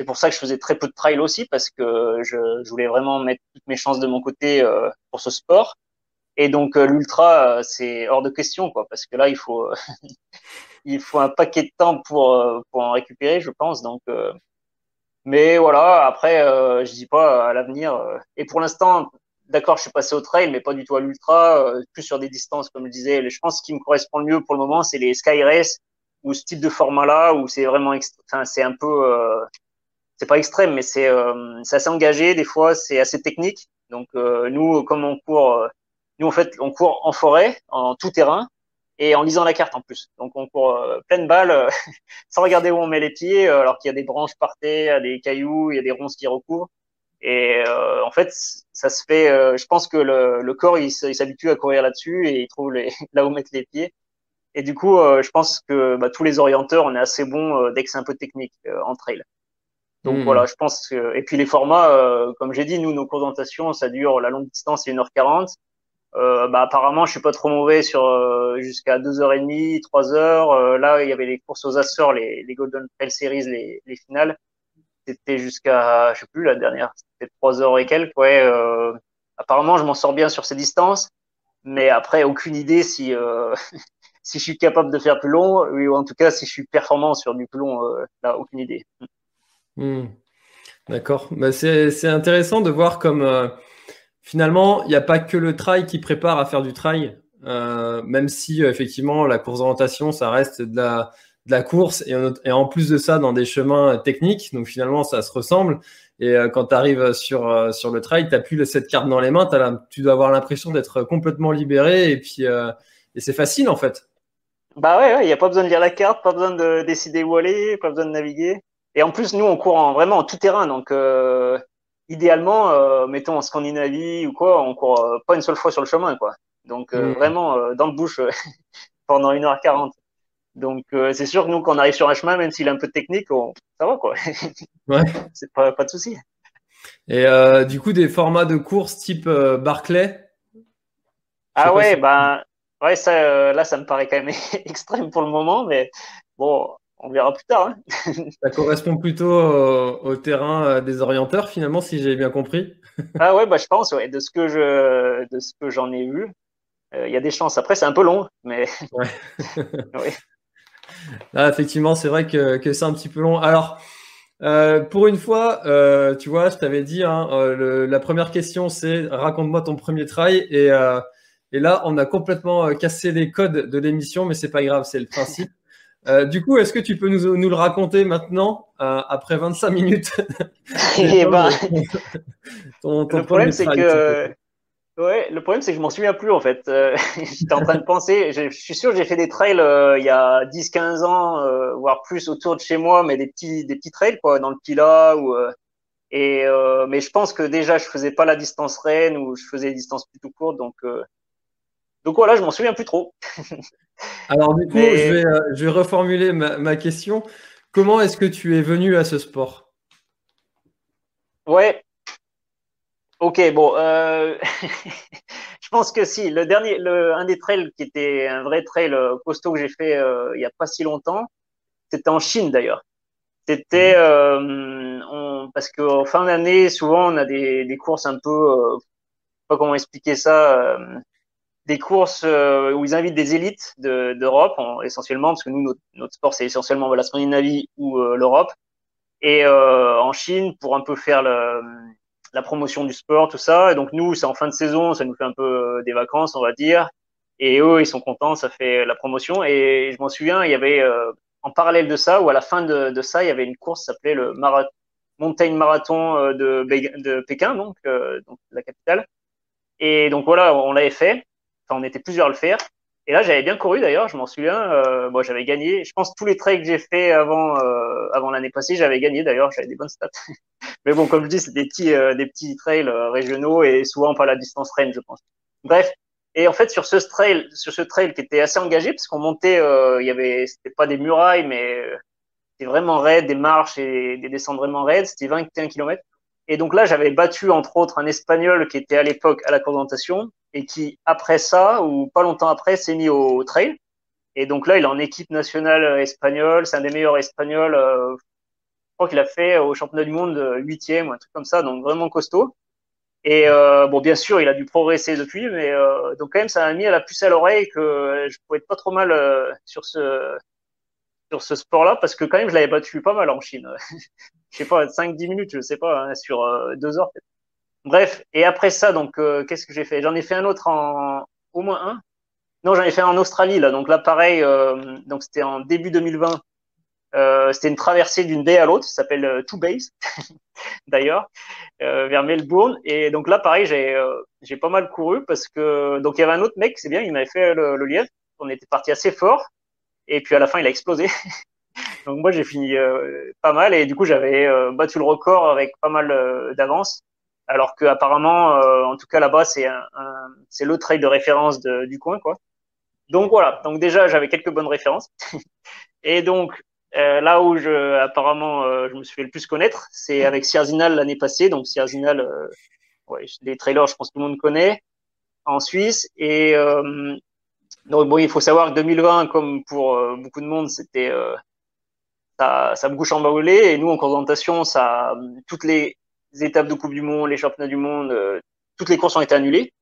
c'est pour ça que je faisais très peu de trail aussi parce que je, je voulais vraiment mettre toutes mes chances de mon côté euh, pour ce sport. Et donc euh, l'ultra, euh, c'est hors de question quoi, parce que là il faut il faut un paquet de temps pour pour en récupérer, je pense. Donc, mais voilà, après je dis pas à l'avenir. et pour l'instant, d'accord, je suis passé au trail, mais pas du tout à l'ultra, plus sur des distances comme je disais. Je pense qui me correspond le mieux pour le moment, c'est les sky race ou ce type de format là où c'est vraiment, enfin c'est un peu c'est pas extrême, mais c'est euh, assez engagé. Des fois, c'est assez technique. Donc euh, nous, comme on court, euh, nous en fait, on court en forêt, en tout terrain et en lisant la carte en plus. Donc on court euh, pleine balle [laughs] sans regarder où on met les pieds, alors qu'il y a des branches par terre, des cailloux, il y a des ronces qui recouvrent. Et en fait, ça se fait. je pense que le, le corps, il, s'habitue à courir là-dessus et il trouve les, [laughs] là où mettre les pieds. Et du coup, je pense que bah, tous les orienteurs, on est assez bons dès que c'est un peu technique en trail. Donc hmm. voilà, je pense que... Et puis les formats, euh, comme j'ai dit, nous, nos présentations, ça dure, la longue distance, c'est 1h40. Euh, bah, apparemment, je suis pas trop mauvais sur euh, jusqu'à 2h30, 3h. Euh, là, il y avait les courses aux Açores, les, les Golden Trail Series, les, les finales. C'était jusqu'à, je sais plus, la dernière, c'était 3h et quelques. Ouais, apparemment, je m'en sors bien sur ces distances. Mais après, aucune idée si, [laughs] si je suis capable de faire plus long, ou en tout cas, si je suis performant sur du plus long, là, aucune idée. Hmm. D'accord. Bah, c'est intéressant de voir comme euh, finalement, il n'y a pas que le trail qui prépare à faire du trail, euh, même si euh, effectivement la course d'orientation, ça reste de la, de la course et, en plus de ça dans des chemins techniques. Donc finalement, ça se ressemble. Et quand tu arrives sur, sur le trail, tu n'as plus cette carte dans les mains, tu dois avoir l'impression d'être complètement libéré et puis et c'est facile en fait. Bah ouais, il n'y a pas besoin de lire la carte, pas besoin de décider où aller, pas besoin de naviguer. Et en plus, nous, on court en, vraiment en tout terrain. Donc, euh, idéalement, euh, mettons en Scandinavie ou quoi, on court euh, pas une seule fois sur le chemin, quoi. Donc, euh, mm. vraiment dans le bouche [laughs] pendant 1h40. Donc, c'est sûr que nous, quand on arrive sur un chemin, même s'il est un peu technique, on... ça va, quoi. [laughs] ouais. C'est pas, pas de souci. Et du coup, des formats de course type Barclay? Ah ouais, ben, ouais, ça, là, ça me paraît quand même [laughs] extrême pour le moment, mais bon, on verra plus tard. Hein. Ça correspond plutôt au, terrain euh, des orienteurs, finalement, si j'ai bien compris. ah ouais, bah, je pense, ouais, de ce que je, de ce que j'en ai vu, euh, il y a des chances. Après, c'est un peu long, mais. [laughs] Ouais. [laughs] oui. Ah, effectivement, c'est vrai que, que c'est un petit peu long. Alors, euh, pour une fois, euh, tu vois, je t'avais dit, hein, la première question, c'est raconte-moi ton premier trail. Et, et là, on a complètement cassé les codes de l'émission, mais c'est pas grave, c'est le principe. Euh, du coup, est-ce que tu peux nous, nous le raconter maintenant, euh, après 25 minutes? [laughs] Eh ben, Le problème, c'est que. Ouais, le problème, c'est que je m'en souviens plus en fait. Euh, [laughs] J'étais en train de penser. Je, suis sûr que j'ai fait des trails euh, il y a 10-15 ans, voire plus autour de chez moi, mais des petits, des petits trails quoi, dans le Pila ou. et mais je pense que déjà, je faisais pas la distance reine ou je faisais des distances plutôt courtes, donc donc voilà, je m'en souviens plus trop. [laughs] Alors du coup, euh, je, vais, reformuler ma, question. Comment est-ce que tu es venu à ce sport? Ouais. Ok, bon. Euh, [laughs] je pense que si. Le dernier, le, un des trails qui était un vrai trail euh, costaud que j'ai fait il n'y a pas si longtemps, c'était en Chine d'ailleurs. C'était mmh. parce qu'en fin d'année, souvent on a des, des courses un peu, pas comment expliquer ça des courses euh, où ils invitent des élites d'Europe, essentiellement, parce que nous, notre, sport, c'est essentiellement la Scandinavie ou euh, l'Europe. Et euh, en Chine, pour un peu faire la promotion du sport, tout ça. Et donc, nous, c'est en fin de saison, ça nous fait un peu des vacances, on va dire. Et eux, ils sont contents, ça fait la promotion. Et je m'en souviens, il y avait, en parallèle de ça, ou à la fin de, ça, il y avait une course qui s'appelait le Marathon Mountain Marathon de, de Pékin, donc, donc la capitale. Et donc voilà, on l'avait fait on était plusieurs à le faire. Et là, j'avais bien couru d'ailleurs, je m'en souviens. Euh, moi, j'avais gagné. Je pense tous les trails que j'ai fait avant euh, avant l'année passée, j'avais gagné d'ailleurs. J'avais des bonnes stats. [laughs] Mais bon, comme je dis, c'est des petits euh, des petits trails régionaux et souvent pas la distance reine, je pense. Bref. Et en fait, sur ce trail, sur ce trail qui était assez engagé, parce qu'on montait, il y avait, c'était pas des murailles, mais c'était vraiment raide, des marches et des descentes vraiment raides. C'était 21 km. Et donc là, j'avais battu entre autres un Espagnol qui était à l'époque à la présentation et qui, après ça, ou pas longtemps après, s'est mis au trail. Et donc là, il est en équipe nationale espagnole. C'est un des meilleurs espagnols. Euh, je crois qu'il a fait au championnat du monde euh, huitième ou un truc comme ça, donc vraiment costaud. Et euh, bon, bien sûr, il a dû progresser depuis, mais donc quand même, ça m'a mis à la puce à l'oreille que je pouvais être pas trop mal sur ce sur ce sport-là, parce que quand même, je l'avais battu pas mal en Chine. [laughs] je sais pas, 5-10 minutes, je sais pas, hein, sur deux heures. Bref, et après ça, donc, euh, qu'est-ce que j'ai fait? J'en ai fait un autre en au moins un. Non, j'en ai fait un en Australie là. Donc là, pareil. Euh, donc c'était en début 2020. Euh, c'était une traversée d'une baie à l'autre, ça s'appelle euh, Two Bays, [laughs] d'ailleurs, euh, vers Melbourne. Et donc là, pareil, j'ai euh, j'ai pas mal couru parce que donc il y avait un autre mec, c'est bien, il m'avait fait le, le lièvre. On était parti assez fort, et puis à la fin, il a explosé. [laughs] donc moi, j'ai fini pas mal, et du coup, j'avais battu le record avec pas mal d'avance. Alors que apparemment, en tout cas là-bas, c'est le trail de référence de, du coin, quoi. Donc voilà. Donc déjà, j'avais quelques bonnes références. [laughs] et donc euh, là où je, apparemment, euh, je me suis fait le plus connaître, c'est avec Sierzinal l'année passée. Donc Sierzinal, euh, ouais, les trailers, je pense que tout le monde connaît, en Suisse. Et euh, donc bon, il faut savoir que 2020, comme pour euh, beaucoup de monde, c'était euh, ça, ça a beaucoup chamboulé. Et nous, en présentation, ça, toutes les étapes de Coupe du Monde, les championnats du monde, euh, toutes les courses ont été annulées.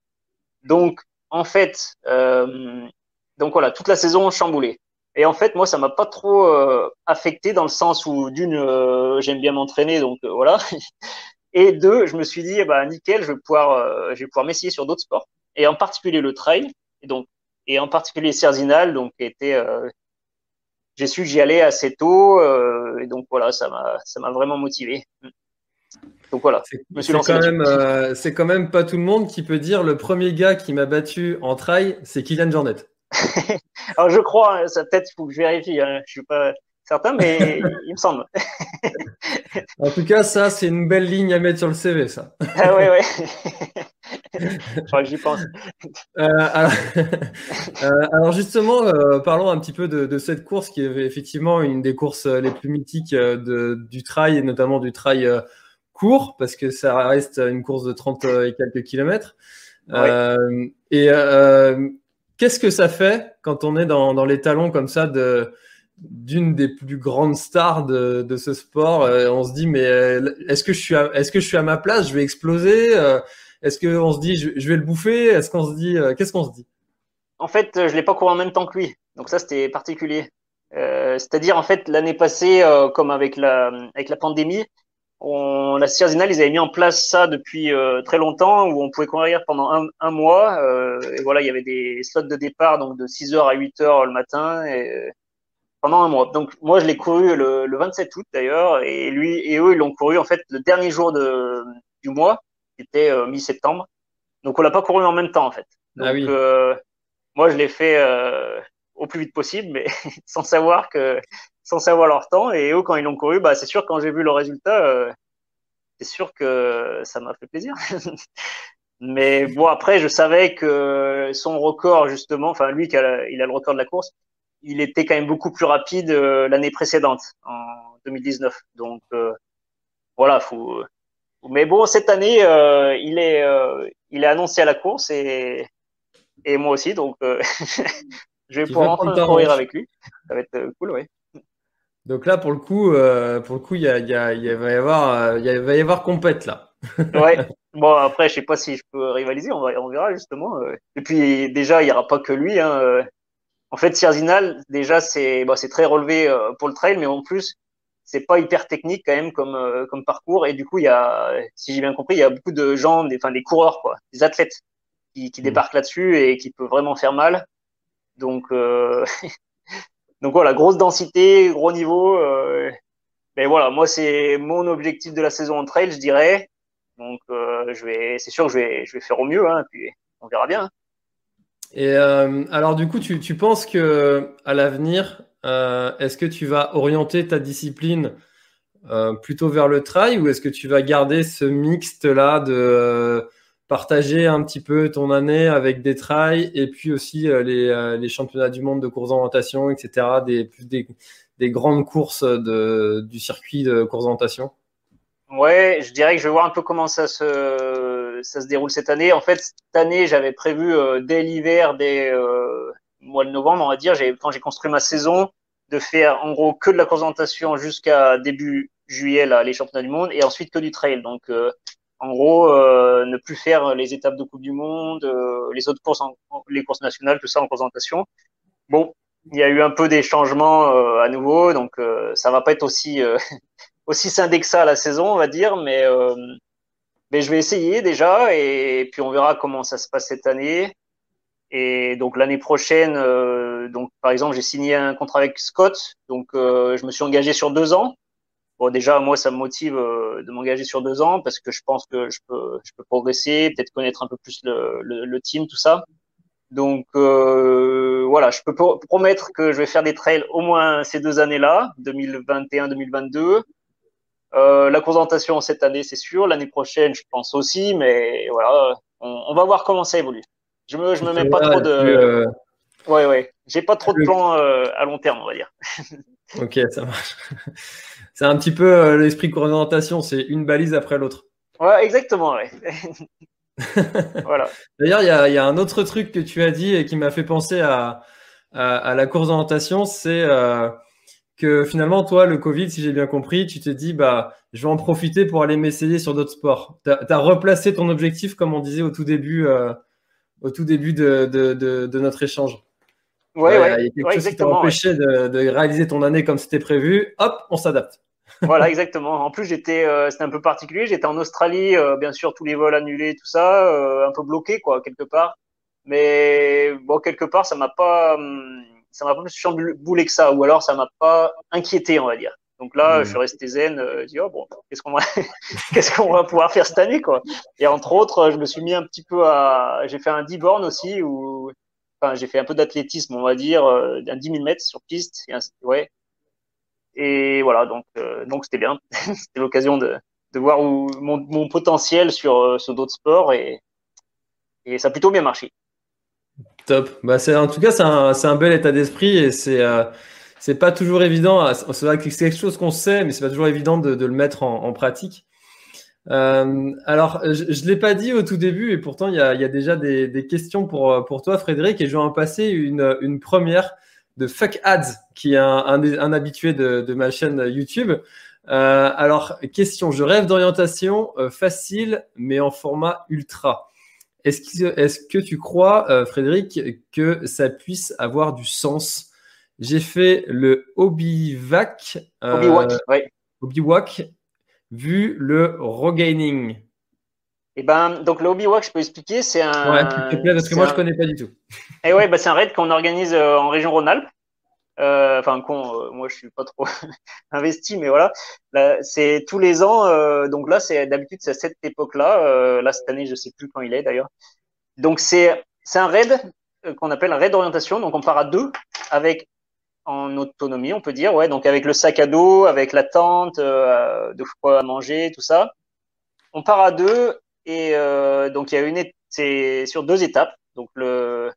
Donc en fait, euh, donc voilà, toute la saison chamboulée. Et en fait, moi, ça m'a pas trop euh, affecté dans le sens où d'une, euh, j'aime bien m'entraîner, donc voilà. [laughs] Et deux, je me suis dit, eh ben, nickel, je vais pouvoir, je pouvoir m'essayer sur d'autres sports, et en particulier le trail, et donc, et en particulier Cerzinal, donc était, j'ai su que j'y allais assez tôt, et donc voilà, ça m'a vraiment motivé. Donc voilà, C'est quand, même, euh, quand même pas tout le monde qui peut dire le premier gars qui m'a battu en trail, c'est Kylian Jornet. [laughs] Alors je crois, hein, ça peut-être, il faut que je vérifie, hein, je suis pas certain, mais [laughs] il me semble. [laughs] En tout cas, ça, c'est une belle ligne à mettre sur le CV, ça. Ah ouais, ouais. je crois que j'y pense. Euh, alors, euh, alors justement, euh, parlons un petit peu de, de cette course qui est effectivement une des courses les plus mythiques de, du trail et notamment du trail court parce que ça reste une course de 30 et quelques kilomètres. Euh, et euh, qu'est-ce que ça fait quand on est dans, dans les talons comme ça de d'une des plus grandes stars de, de ce sport? Euh, On se dit mais est-ce que je suis à, est-ce que je suis à ma place? Je vais exploser Est-ce que on se dit je, je vais le bouffer? Est-ce qu'on se dit qu'est-ce qu'on se dit? En fait, je l'ai pas couru en même temps que lui, donc ça c'était particulier. C'est-à-dire en fait l'année passée, comme avec la avec la pandémie, on, la Cierzinal, ils avaient mis en place ça depuis euh, très longtemps, où on pouvait courir pendant un, un mois. euh, et voilà, il y avait des slots de départ donc de 6 heures à 8 heures le matin. Et, pendant un mois. Donc moi je l'ai couru le, le 27 août d'ailleurs et lui et eux ils l'ont couru en fait le dernier jour de du mois, qui était euh, mi-septembre. Donc on l'a pas couru en même temps en fait. Donc Ah oui. euh, moi je l'ai fait euh, au plus vite possible mais [laughs] sans savoir que sans savoir leur temps et eux quand ils l'ont couru bah c'est sûr quand j'ai vu le résultat euh, c'est sûr que ça m'a fait plaisir. [laughs] Mais bon, après, je savais que son record, justement, enfin, lui, qui a, il a le record de la course, il était quand même beaucoup plus rapide euh, l'année précédente, en 2019. Donc, euh, voilà, faut. Mais bon, cette année, il est, il est annoncé à la course et et moi aussi, donc [laughs] je vais pouvoir enfin courir avec lui. Ça va être cool, ouais. Donc là, pour le coup, euh, pour le coup, il y a, il y a, il va y avoir, euh, il va y avoir compète là. [laughs] Ouais. Bon, après, je sais pas si je peux rivaliser, on, va, on verra justement. euh. Et puis, déjà, il y aura pas que lui. Hein. euh. En fait, Sierzinal, déjà, c'est bon, c'est très relevé pour le trail, mais en plus, c'est pas hyper technique quand même comme, comme parcours. Et du coup, il y a, si j'ai bien compris, il y a beaucoup de gens, des, enfin, des coureurs, quoi, des athlètes qui, qui Mm. débarquent là-dessus et qui peuvent vraiment faire mal. Donc, euh, [laughs] donc voilà, grosse densité, gros niveau. Euh, mais voilà, moi, c'est mon objectif de la saison en trail, je dirais. Donc, euh, je vais, c'est sûr que je vais, je vais faire au mieux, hein, puis on verra bien. Et euh, alors, du coup, tu, tu penses que à l'avenir, euh, est-ce que tu vas orienter ta discipline euh, plutôt vers le trail ou est-ce que tu vas garder ce mixte là de euh, partager un petit peu ton année avec des trails et puis aussi euh, les, euh, les championnats du monde de course d'orientation, etc. Des, des, des grandes courses de, du circuit de course d'orientation Ouais, je dirais que je vais voir un peu comment ça se, ça se déroule cette année. En fait, cette année, j'avais prévu euh, dès l'hiver, dès euh, mois de novembre, on va dire, quand j'ai construit ma saison, de faire en gros que de la présentation jusqu'à début juillet, les championnats du monde, et ensuite que du trail. Donc, en gros, euh, ne plus faire les étapes de Coupe du Monde, euh, les autres courses, en, les courses nationales, tout ça en présentation. Bon, il y a eu un peu des changements à nouveau, donc ça va pas être aussi [laughs] aussi scindé que ça la saison, on va dire, mais, euh, je vais essayer déjà et, puis on verra comment ça se passe cette année. Et donc l'année prochaine, euh, donc par exemple, j'ai signé un contrat avec Scott, donc euh, je me suis engagé sur deux ans. Bon, déjà moi, ça me motive de m'engager sur deux ans parce que je pense que je peux, je peux progresser, peut-être connaître un peu plus le, le, le team, tout ça. Donc voilà, je peux promettre que je vais faire des trails au moins ces deux années-là, 2021-2022. Euh, la présentation cette année, c'est sûr. L'année prochaine, je pense aussi, mais voilà, on, va voir comment ça évolue. Je me, je me mets pas trop de. Euh, ouais, ouais. J'ai pas trop de plans euh, à long terme, on va dire. [laughs] ok, ça marche. C'est un petit peu l'esprit présentation, c'est une balise après l'autre. Ouais, exactement, ouais. [laughs] voilà. D'ailleurs, il y, y a, un autre truc que tu as dit et qui m'a fait penser à, à, à la course d'orientation, c'est que finalement, toi, le Covid, si j'ai bien compris, tu t'es dit, bah, je vais en profiter pour aller m'essayer sur d'autres sports. Tu as, replacé ton objectif, comme on disait au tout début, euh, au tout début de, de, de, notre échange. Ouais, ouais, Il y a quelque chose qui t'a empêché de, réaliser ton année comme c'était prévu. Hop, on s'adapte. Voilà, exactement. En plus, j'étais, euh, c'était un peu particulier. J'étais en Australie, euh, bien sûr, tous les vols annulés, tout ça, un peu bloqué, quoi, quelque part. Mais bon, quelque part, ça m'a pas. Hum, ça m'a pas plus chamboulé que ça, ou alors ça m'a pas inquiété, on va dire. Donc là, je hmm. suis resté zen, euh, je dis oh bon, qu'est-ce qu'on va, [laughs] qu'est-ce qu'on va pouvoir faire cette année quoi. Et entre autres, je me suis mis un petit peu à, j'ai fait un 10 bornes aussi où, enfin, j'ai fait un peu d'athlétisme, on va dire, euh, un 10 000 mètres sur piste, et ouais. Et voilà, donc euh, donc c'était bien, [laughs] c'était l'occasion de, de voir où mon, potentiel sur sur d'autres sports et et ça a plutôt bien marché. Top. Bah, c'est, en tout cas, c'est un, un bel état d'esprit et c'est, euh, c'est pas toujours évident. C'est vrai que c'est quelque chose qu'on sait, mais c'est pas toujours évident de, de le mettre en, pratique. Euh, alors, je ne l'ai pas dit au tout début, et pourtant, il y a, y a déjà des, des, questions pour, pour toi, Frédéric, et je vais en passer une, une première de Fuck Ads, qui est un, un, un habitué de, de, ma chaîne YouTube. Euh, alors, question, je rêve d'orientation euh, facile, mais en format ultra. Est-ce que, est que, tu crois, euh, Frédéric, que ça puisse avoir du sens? J'ai fait le Obi-Vac. Obi-Wac, vu le regaining. Et eh ben, donc le Obi-Wac, je peux expliquer, c'est un. Ouais, s'il te plaît, parce que moi, je je connais pas du tout. Et [laughs] eh ouais, bah, c'est un raid qu'on organise euh, en région Rhône-Alpes. Euh, enfin, con, euh, moi je suis pas trop [laughs] investi, mais voilà. C'est tous les ans. Euh, donc là, c'est d'habitude c'est à cette époque-là. là cette année, je sais plus quand il est d'ailleurs. Donc c'est c'est un raid qu'on appelle un raid d'orientation. Donc on part à deux avec en autonomie, on peut dire, ouais. Donc avec le sac à dos, avec la tente, de quoi manger, tout ça. On part à deux et donc il y a une c'est sur deux étapes. Donc le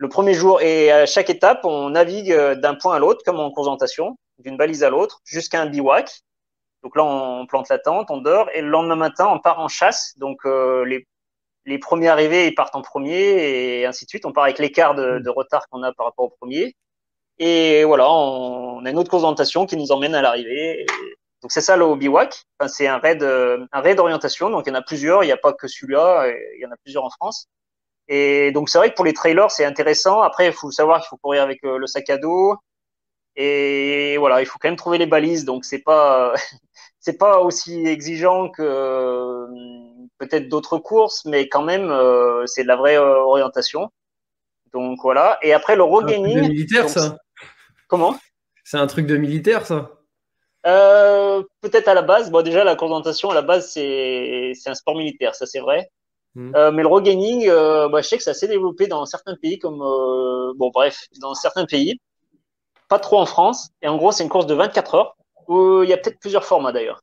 le premier jour et à chaque étape, on navigue euh, d'un point à l'autre, comme en présentation, d'une balise à l'autre, jusqu'à un bivouac. Donc là, on plante la tente, on dort, et le lendemain matin, on part en chasse. Donc euh, les, les premiers arrivés, ils partent en premier, et ainsi de suite. On part avec l'écart de, de retard qu'on a par rapport au premier. Et voilà, on, a une autre présentation qui nous emmène à l'arrivée. Donc c'est ça le bivouac. Enfin, c'est un raid, euh, un raid d'orientation. Donc il y en a plusieurs. Il n'y a pas que celui-là. Il y en a plusieurs en France. Et donc c'est vrai que pour les trailers c'est intéressant. Après il faut savoir qu'il faut courir avec euh, le sac à dos et voilà il faut quand même trouver les balises. Donc c'est pas [laughs] c'est pas aussi exigeant que euh, peut-être d'autres courses, mais quand même c'est de la vraie orientation. Donc voilà. Et après le regaining. C'est militaire ça. Comment? C'est un truc de militaire ça. Peut-être à la base. Bon déjà la présentation à la base c'est c'est un sport militaire, ça c'est vrai. Mm. Euh, mais le regaining, euh, bah, je sais que c'est assez développé dans certains pays, comme euh, bon bref, dans certains pays, pas trop en France. Et en gros, c'est une course de 24 heures où il y a peut-être plusieurs formats d'ailleurs.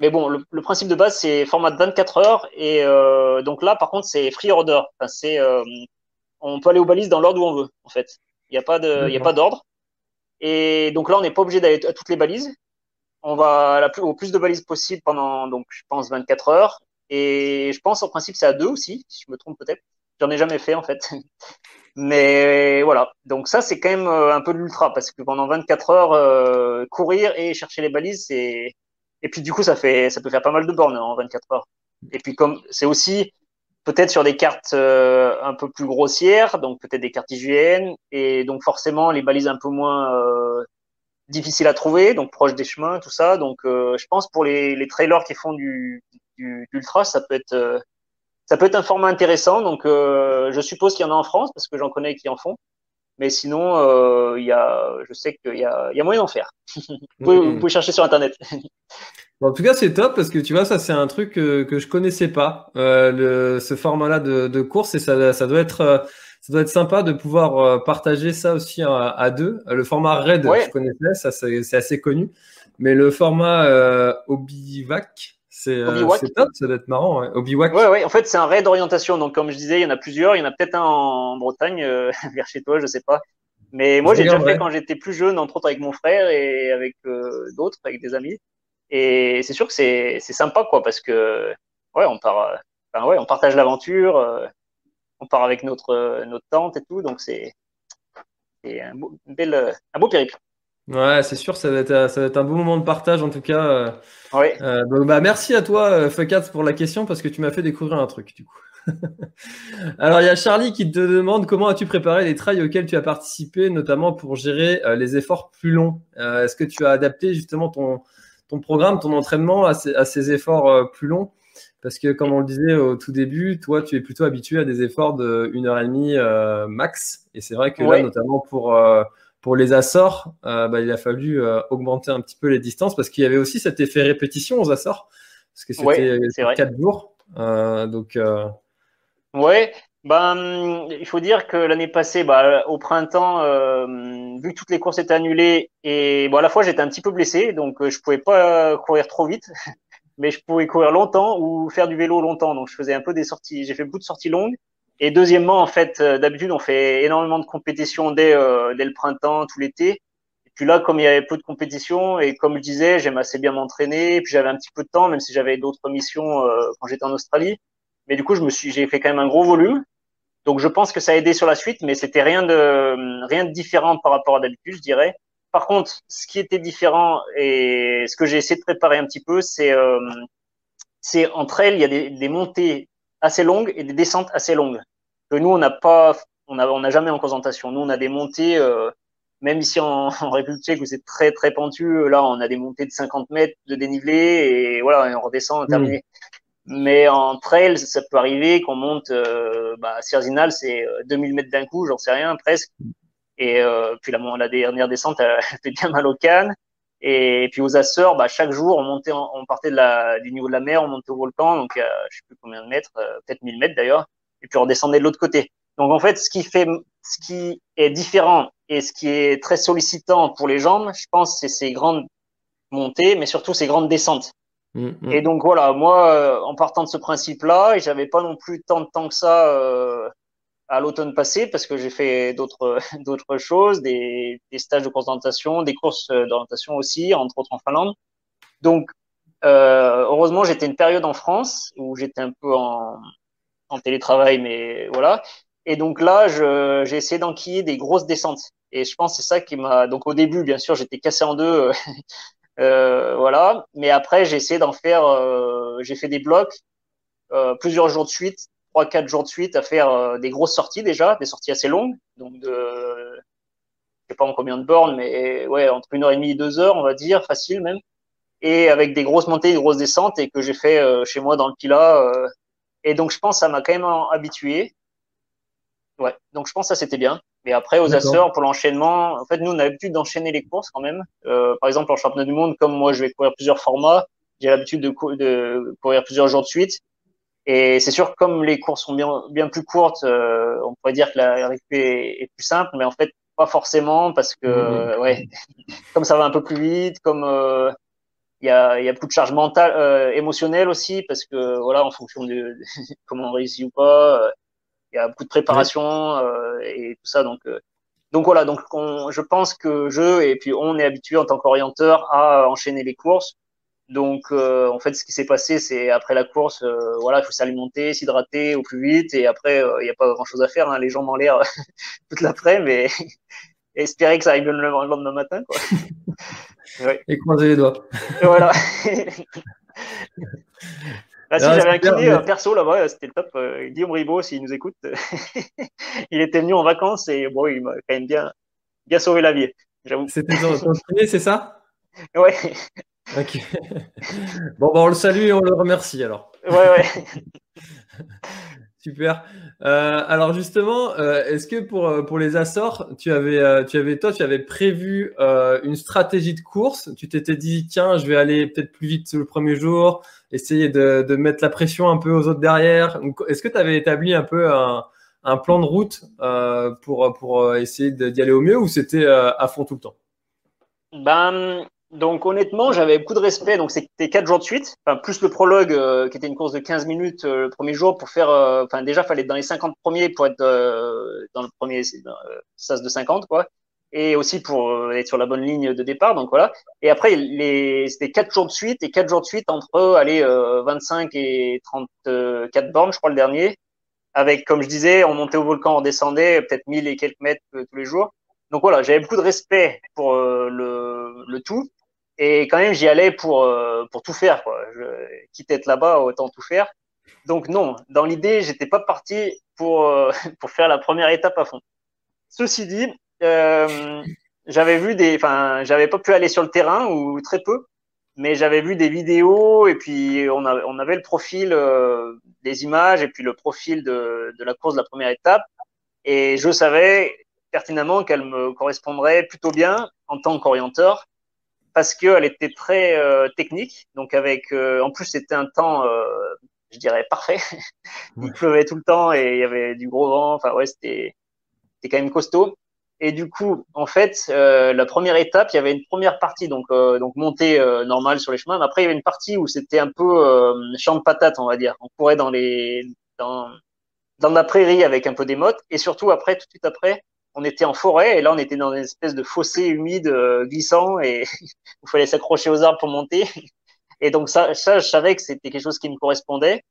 Mais bon, le, le, principe de base c'est format de 24 heures et euh, donc là, par contre, c'est free order. Enfin, c'est on peut aller aux balises dans l'ordre où on veut en fait. Il n'y a pas de, il y a pas d'ordre. Et donc là, on n'est pas obligé d'aller à toutes les balises. On va au plus de balises possible pendant, donc, je pense, 24 heures. Et je pense, en principe, c'est à deux aussi, si je me trompe peut-être. J'en ai jamais fait, en fait. [laughs] Mais voilà. Donc ça, c'est quand même euh, un peu de l'ultra parce que pendant 24 heures, euh, courir et chercher les balises, c'est, et puis du coup, ça fait, ça peut faire pas mal de bornes en 24 heures. Et puis comme c'est aussi peut-être sur des cartes euh, un peu plus grossières, donc peut-être des cartes IGN, et donc forcément les balises un peu moins difficiles à trouver, donc proches des chemins, tout ça. Donc euh, je pense pour les, les trailers qui font du, du d'ultra, ça peut être ça peut être un format intéressant. Donc je suppose qu'il y en a en France parce que j'en connais qui en font. Mais sinon, il y a, je sais qu'il y a, y a moyen d'en faire. [laughs] vous, pouvez, chercher sur Internet. [laughs] en tout cas, c'est top parce que tu vois, ça c'est un truc que, que je connaissais pas, euh, le, ce format-là de, de, course et ça, ça doit être, euh, ça doit être sympa de pouvoir euh, partager ça aussi à, à deux. Le format Raid, ouais. je connaissais, ça c'est assez connu, mais le format euh, Obivac, c'est top, ça doit être marrant. Ouais. Obiwac. Ouais, ouais. En fait, c'est un raid d'orientation. Donc, comme je disais, il y en a plusieurs. Il y en a peut-être un en Bretagne, euh, [laughs] vers chez toi, je sais pas. Mais moi, j'ai déjà fait quand j'étais plus jeune, entre autres avec mon frère et avec euh, d'autres, avec des amis. Et c'est sûr que c'est sympa, quoi, parce que ouais, on part, enfin, ouais, on partage l'aventure, euh, on part avec notre notre tante et tout, donc c'est un beau, une belle, un beau périple. Ouais, c'est sûr, ça va, être, ça va être un beau moment de partage en tout cas. Oui. Euh, donc, bah, merci à toi, F4, pour la question parce que tu m'as fait découvrir un truc du coup. [laughs] Alors, il y a Charlie qui te demande comment as-tu préparé les trails auxquels tu as participé, notamment pour gérer euh, les efforts plus longs? Euh, Est-ce que tu as adapté justement ton, ton programme, ton entraînement à ces, à ces efforts euh, plus longs? Parce que, comme on le disait au tout début, toi, tu es plutôt habitué à des efforts de 1 heure et demie max. Et c'est vrai que Ouais. là, notamment pour pour les Açores, euh, bah, il a fallu euh, augmenter un petit peu les distances parce qu'il y avait aussi cet effet répétition aux Açores, parce que Ouais, c'était vrai. 4 jours. Euh, donc, euh, Ouais, ben, il faut dire que l'année passée, bah, au printemps, euh, vu que toutes les courses étaient annulées, et bon, à la fois j'étais un petit peu blessé, donc euh, je pouvais pas courir trop vite, mais je pouvais courir longtemps ou faire du vélo longtemps. Donc je faisais un peu des sorties, j'ai fait beaucoup de sorties longues. Et deuxièmement, en fait, euh, d'habitude, on fait énormément de compétitions dès, euh, dès le printemps, tout l'été. Et puis là, comme il y avait peu de compétitions, et comme je disais, j'aime assez bien m'entraîner, puis j'avais un petit peu de temps, même si j'avais d'autres missions euh, quand j'étais en Australie. Mais du coup, je me suis, j'ai fait quand même un gros volume. Donc, je pense que ça a aidé sur la suite, mais c'était rien de, rien de différent par rapport à d'habitude, je dirais. Par contre, ce qui était différent et ce que j'ai essayé de préparer un petit peu, c'est, euh, c'est entre elles, il y a des, des montées assez longues et des descentes assez longues. Que nous, on n'a pas, on a, on jamais en concentration. Nous, on a des montées, euh, même ici en, [laughs] en République tchèque où c'est très, très pentu, là, on a des montées de 50 mètres de dénivelé et voilà, et on redescend, on terminé. Mais en trail, ça peut arriver qu'on monte, euh, bah, Sierzinal, c'est euh, 2000 mètres d'un coup, j'en sais rien, presque. Et euh, puis la, la dernière descente, elle [laughs] fait bien mal aux cannes. Et puis aux Açores, bah, chaque jour, on montait, on partait de la, du niveau de la mer, on montait au volcan, donc euh, je sais plus combien de mètres, euh, peut-être 1000 mètres d'ailleurs. Et puis on redescendait de l'autre côté. Donc en fait, ce qui fait, ce qui est différent et ce qui est très sollicitant pour les jambes, je pense, c'est ces grandes montées, mais surtout ces grandes descentes. mm, mm. Et donc voilà, moi, euh, en partant de ce principe-là, et j'avais pas non plus tant de temps que ça euh, à l'automne passé parce que j'ai fait d'autres [laughs] d'autres choses, des, des stages de concentration, des courses euh, d'orientation aussi, entre autres en Finlande. Donc euh, heureusement, j'étais une période en France où j'étais un peu en, en télétravail, mais voilà. Et donc là, j'ai essayé d'enquiller des grosses descentes. Et je pense que c'est ça qui m'a. Donc au début, bien sûr, j'étais cassé en deux. Euh, [laughs] voilà. Mais après, j'ai essayé d'en faire. euh, j'ai fait des blocs euh, plusieurs jours de suite, trois, quatre jours de suite, à faire euh, des grosses sorties déjà, des sorties assez longues, donc de, je sais pas en combien de bornes, mais ouais, entre une heure et demie et deux heures, on va dire, facile même, et avec des grosses montées, des grosses descentes, et que j'ai fait euh, chez moi dans le Pila. euh, et donc, je pense que ça m'a quand même habitué. Ouais, donc je pense que ça c'était bien. Mais après, aux. Açores, pour l'enchaînement, en fait, nous, on a l'habitude d'enchaîner les courses quand même. Euh, par exemple, en championnat du monde, comme moi, je vais courir plusieurs formats, j'ai l'habitude de, cou- de courir plusieurs jours de suite. Et c'est sûr, comme les courses sont bien, bien plus courtes, euh, on pourrait dire que la récup est, est plus simple, mais en fait, pas forcément, parce que, Mhm. ouais, [laughs] comme ça va un peu plus vite, comme euh, il y a, y a beaucoup de charge mentale, euh, émotionnelle aussi, parce que, voilà, en fonction de, de [laughs] comment on réussit ou pas, euh, il y a beaucoup de préparation euh, et tout ça. Donc, euh, donc voilà, donc je pense que je et puis on est habitué en tant qu'orienteur à enchaîner les courses. Donc euh, en fait, ce qui s'est passé, c'est après la course, euh, voilà, il faut s'alimenter, s'hydrater au plus vite, et après, il n'y a pas grand-chose à faire, hein, les jambes en l'air [laughs] toute l'après, mais [laughs] espérer que ça arrive le lendemain matin, quoi. [laughs] Et croiser les doigts. voilà. Ah, si, j'avais un kiné euh, perso là-bas, c'était le top. Euh, Guillaume Ribot, s'il nous écoute, il était venu en vacances et bon, il m'a quand même bien, bien sauvé la vie, j'avoue. C'était ton, kiné, c'est ça? Ouais. Ok. [laughs] Bon, bah, on le salue et on le remercie alors. Ouais, ouais. [laughs] Super. Euh, alors justement, euh, est-ce que pour, euh, pour les Açores, tu avais, tu avais, toi, tu avais prévu une stratégie de course? Tu t'étais dit, tiens, je vais aller peut-être plus vite le premier jour, essayer de, de mettre la pression un peu aux autres derrière. Est-ce que tu avais établi un peu un, un plan de route pour, pour essayer d'y aller au mieux ou c'était à fond tout le temps? Ben, donc honnêtement, j'avais beaucoup de respect. Donc c'était quatre jours de suite, enfin plus le prologue euh, qui était une course de 15 minutes euh, le premier jour pour faire. Euh, enfin déjà, fallait être dans les 50 premiers pour être dans le premier sas de 50 quoi, et aussi pour être sur la bonne ligne de départ. Donc voilà. Et après, les c'était quatre jours de suite et quatre jours de suite entre aller 25 et 34 bornes, je crois le dernier. Avec, comme je disais, on montait au volcan, on descendait peut-être 1000 et quelques mètres tous les jours. Donc voilà, j'avais beaucoup de respect pour le, le tout. Et quand même, j'y allais pour, euh, pour tout faire. Quoi. Je, quitte être là-bas, autant tout faire. Donc non, dans l'idée, j'étais pas parti pour, euh, [laughs] pour faire la première étape à fond. Ceci dit, euh, j'avais vu des, enfin, j'avais pas pu aller sur le terrain ou très peu, mais j'avais vu des vidéos et puis on, a, on avait le profil euh, des images et puis le profil de, de la course de la première étape et je savais pertinemment qu'elle me correspondrait plutôt bien en tant qu'orienteur parce qu'elle était très euh, technique. Donc avec, euh, en plus c'était un temps, euh, je dirais parfait. [laughs] il pleuvait tout le temps et il y avait du gros vent. Enfin ouais, c'était, c'était quand même costaud. Et du coup, en fait, la première étape, il y avait une première partie, donc donc montée normale sur les chemins. Mais après, il y avait une partie où c'était un peu champ de patates, on va dire. On courait dans les dans dans la prairie avec un peu des mottes. Et surtout après, tout de suite après, on était en forêt et là on était dans une espèce de fossé humide euh, glissant et [laughs] il fallait s'accrocher aux arbres pour monter. Et donc ça, ça je savais que c'était quelque chose qui me correspondait.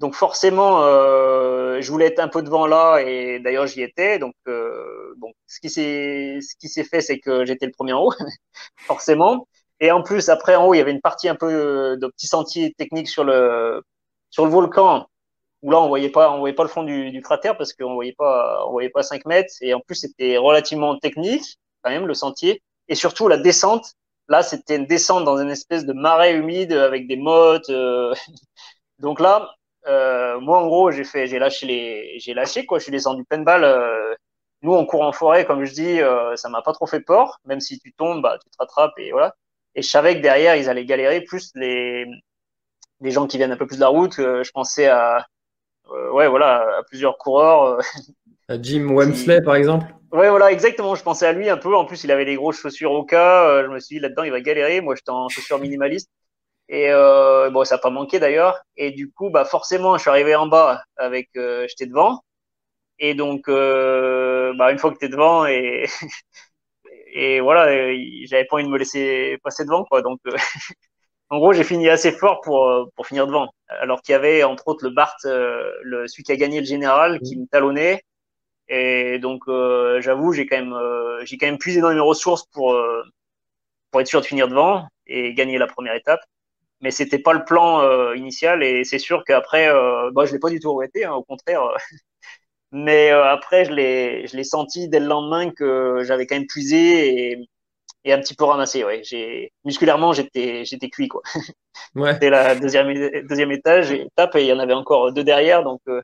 Donc forcément, euh, je voulais être un peu devant là et d'ailleurs j'y étais. Donc euh, bon, ce qui s'est ce qui s'est fait, c'est que j'étais le premier en haut, [laughs] forcément. Et en plus après en haut, il y avait une partie un peu de petits sentiers techniques sur le sur le volcan où là on voyait pas on voyait pas le fond du, du cratère parce qu'on voyait pas on voyait pas 5 mètres. Et en plus c'était relativement technique quand même le sentier. Et surtout la descente. Là c'était une descente dans une espèce de marais humide avec des mottes euh... [laughs] donc là euh, moi en gros j'ai fait j'ai lâché les j'ai lâché quoi. Je suis descendu plein de balles euh... nous on court en forêt comme je dis euh, ça m'a pas trop fait peur. Même si tu tombes bah tu te rattrapes et voilà. Et je savais que derrière ils allaient galérer plus les les gens qui viennent un peu plus de la route. Euh, je pensais à ouais, voilà, à plusieurs coureurs. Euh, Jim Wemsley, par exemple Ouais, voilà, exactement. Je pensais à lui un peu. En plus, il avait des grosses chaussures au cas. Euh, je me suis dit, là-dedans, il va galérer. Moi, j'étais en chaussures minimalistes. Et euh, bon, ça n'a pas manqué d'ailleurs. Et du coup, bah forcément, je suis arrivé en bas avec, euh, j'étais devant. Et donc, euh, bah une fois que t'es devant et [laughs] et voilà, j'avais pas envie de me laisser passer devant quoi. Donc, [laughs] en gros, j'ai fini assez fort pour, euh, pour finir devant. Alors qu'il y avait, entre autres, le Bart, euh, le, celui qui a gagné le général, qui me talonnait. Et donc, euh, j'avoue, j'ai quand même, j'ai quand même puisé dans mes ressources pour, pour être sûr de finir devant et gagner la première étape. Mais c'était pas le plan initial et c'est sûr qu'après, euh, bah, je l'ai pas du tout regretté, hein, au contraire. [laughs] mais après, je l'ai, je l'ai senti dès le lendemain que j'avais quand même puisé et, et un petit peu ramassé. Ouais, j'ai musculairement j'étais j'étais cuit quoi. [laughs] Ouais. C'était la deuxième deuxième étage étape et il y en avait encore deux derrière donc euh,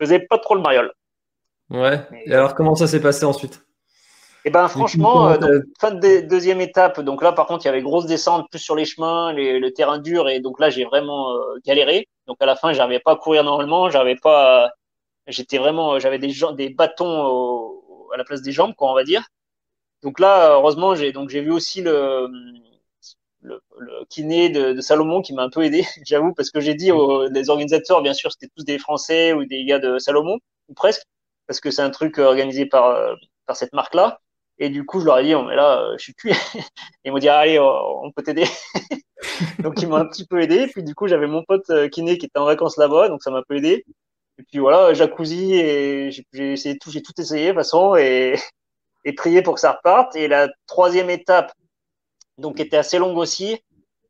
je faisais pas trop le mariole. Ouais. et alors comment ça s'est passé ensuite? Eh ben franchement, euh, donc, fin de deuxième étape. Donc là par contre il y avait grosse descente plus sur les chemins, les, le terrain dur et donc là j'ai vraiment euh, galéré. Donc à la fin j'arrivais pas à courir normalement, j'avais pas, j'étais vraiment, j'avais des des bâtons au, à la place des jambes quoi on va dire. Donc là, heureusement, j'ai donc j'ai vu aussi le, le, le kiné de, de, Salomon qui m'a un peu aidé, [laughs] j'avoue, parce que j'ai dit aux les organisateurs, bien sûr, c'était tous des Français ou des gars de Salomon, ou presque, parce que c'est un truc organisé par faire cette marque-là. Et du coup, je leur ai dit, oh, mais là, je suis cuit. [laughs] ils m'ont dit, allez, on peut t'aider. [laughs] donc, ils m'ont un petit peu aidé. Puis, du coup, j'avais mon pote kiné qui était en vacances là-bas, donc ça m'a un peu aidé. Et puis voilà, jacuzzi, et j'ai essayé tout, j'ai tout essayé de toute façon, et, et prié pour que ça reparte. Et la troisième étape, donc, était assez longue aussi.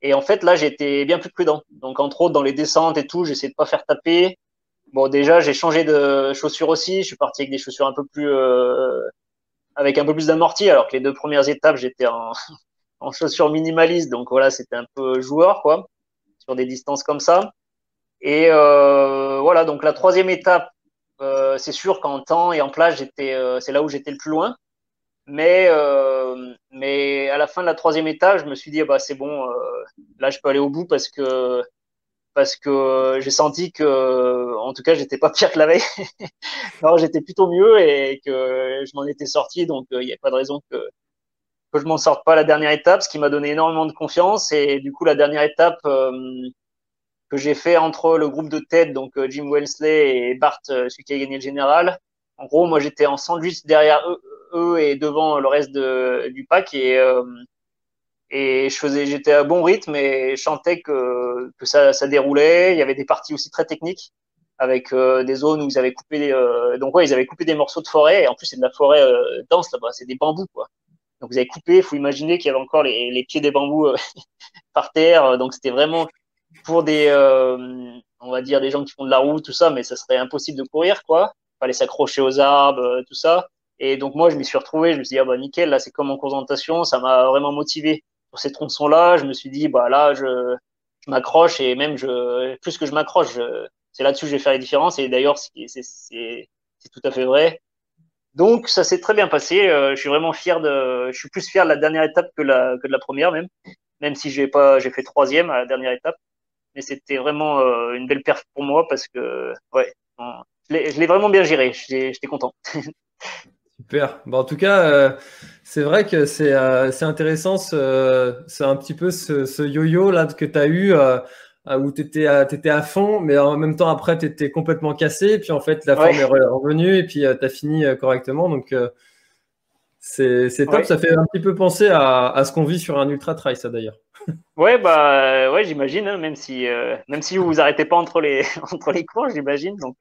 Et en fait, là, j'étais bien plus prudent. Donc, entre autres, dans les descentes et tout, j'essayais de pas faire taper. Bon, déjà, j'ai changé de chaussures aussi. Je suis parti avec des chaussures un peu plus, euh, avec un peu plus d'amorti, alors que les deux premières étapes, j'étais en, [laughs] en chaussures minimalistes. Donc voilà, c'était un peu joueur, quoi, sur des distances comme ça. Et euh, voilà, donc la troisième étape, euh, c'est sûr qu'en temps et en plage, j'étais, euh, c'est là où j'étais le plus loin. Mais, euh, mais à la fin de la troisième étape, je me suis dit, bah, c'est bon, euh, là, je peux aller au bout parce que, parce que j'ai senti que, en tout cas, j'étais pas pire que la veille. [laughs] Alors, j'étais plutôt mieux et que je m'en étais sorti. Donc, euh, il n'y a pas de raison que, que je m'en sorte pas à la dernière étape, ce qui m'a donné énormément de confiance. Et du coup, la dernière étape que j'ai fait entre le groupe de tête, donc Jim Wellesley et Bart, celui qui a gagné le général. En gros, moi, j'étais en sandwich derrière eux, eux et devant le reste du pack et euh, et je faisais j'étais à bon rythme et je sentais que que ça ça déroulait. Il y avait des parties aussi très techniques avec euh, des zones où ils avaient coupé des, euh, donc ouais ils avaient coupé des morceaux de forêt et en plus c'est de la forêt dense là-bas c'est des bambous quoi. Donc vous avez coupé il faut imaginer qu'il y avait encore les, les pieds des bambous [laughs] par terre. Donc c'était vraiment pour des on va dire des gens qui font de la route tout ça mais ça serait impossible de courir quoi. Fallait s'accrocher aux arbres tout ça et donc moi, je m'y suis retrouvé, je me suis dit, ah bah nickel, là c'est comme en présentation, ça m'a vraiment motivé pour ces tronçons-là. Je me suis dit, bah là, je, je m'accroche et même je, plus que je m'accroche, c'est là-dessus que je vais faire les différences. Et d'ailleurs, c'est tout à fait vrai. Donc ça s'est très bien passé. Euh, je suis vraiment fier de, je suis plus fier de la dernière étape que, la, que de la première même, même si j'ai pas, j'ai fait troisième à la dernière étape. Mais c'était vraiment euh, une belle perte pour moi parce que ouais, je l'ai vraiment bien géré. J'étais content. [laughs] Super. Bon, en tout cas, euh, c'est vrai que c'est euh, intéressant, c'est un petit peu ce, yo-yo là que tu as eu euh, où tu étais, étais, à fond, mais en même temps, après, tu étais complètement cassé. Et puis, en fait, la forme est revenue et puis tu as fini correctement. Donc, c'est top. Ça fait un petit peu penser à, à ce qu'on vit sur un ultra trail, ça d'ailleurs. [laughs] Ouais, bah, ouais, j'imagine, hein, même si, même si vous vous arrêtez pas entre les, [laughs] entre les cours, j'imagine. Donc,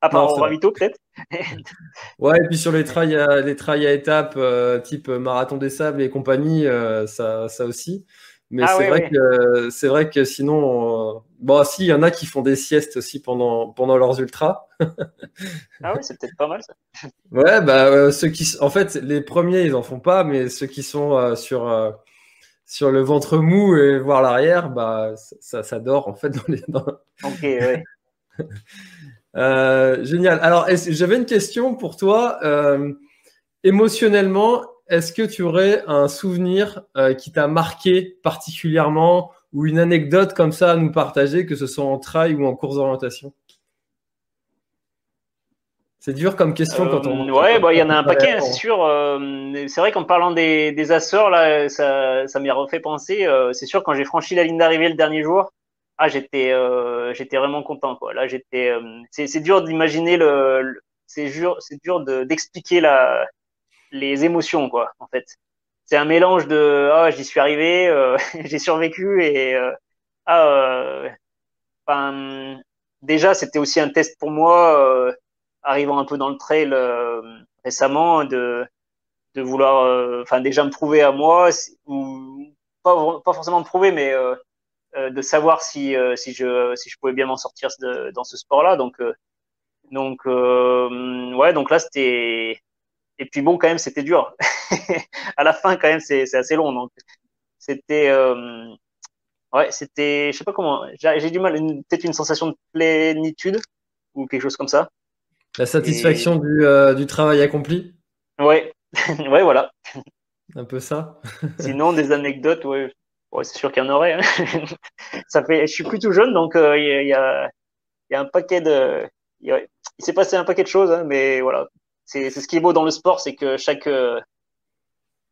à part en ravito, peut-être. [laughs] ouais, et puis sur les trails à, les trails à étapes, euh, type marathon des sables et compagnie, euh, ça, ça aussi. Mais ah c'est vrai que c'est vrai que sinon, euh, bon, si, il y en a qui font des siestes aussi pendant pendant leurs ultras. ah oui, c'est peut-être pas mal ça. [laughs] Ouais, bah ceux qui, en fait, les premiers ils en font pas, mais ceux qui sont sur sur le ventre mou et voir l'arrière, bah ça, ça, dort en fait dans les. Dans... Ok, ouais. [laughs] Euh, génial. Alors, j'avais une question pour toi. Euh, émotionnellement, est-ce que tu aurais un souvenir euh, qui t'a marqué particulièrement ou une anecdote comme ça à nous partager, que ce soit en trail ou en course d'orientation? C'est dur comme question quand on. Ouais, bah, il y en a un paquet, c'est sûr. c'est vrai qu'en parlant des, des Açores, là, ça, ça m'y refait penser. c'est sûr, quand j'ai franchi la ligne d'arrivée le dernier jour, ah j'étais euh, j'étais vraiment content quoi. Là j'étais euh, c'est dur d'imaginer le, c'est dur c'est dur d'expliquer la les émotions quoi en fait. C'est un mélange de ah j'y suis arrivé, euh, [laughs] j'ai survécu et ah enfin déjà c'était aussi un test pour moi arrivant un peu dans le trail récemment de de vouloir enfin déjà me prouver à moi ou pas pas forcément me prouver mais euh, de savoir si, euh, si, je, si je pouvais bien m'en sortir de, dans ce sport-là. Donc, euh, donc ouais, donc là, c'était. Et puis bon, quand même, c'était dur. [laughs] à la fin, quand même, c'est assez long. Donc, c'était. ouais, c'était. Je sais pas comment. J'ai du mal. Peut-être une sensation de plénitude ou quelque chose comme ça. La satisfaction du, du travail accompli Ouais, [laughs] ouais, voilà. Un peu ça. Sinon, des anecdotes, ouais, Ouais, c'est sûr qu'il y en aurait. Hein. [laughs] ça fait, je suis plus tout jeune, donc euh, il y, a, y, a, un paquet de. Il s'est passé un paquet de choses, hein, mais voilà. C'est ce qui est beau dans le sport, c'est que chaque. Euh,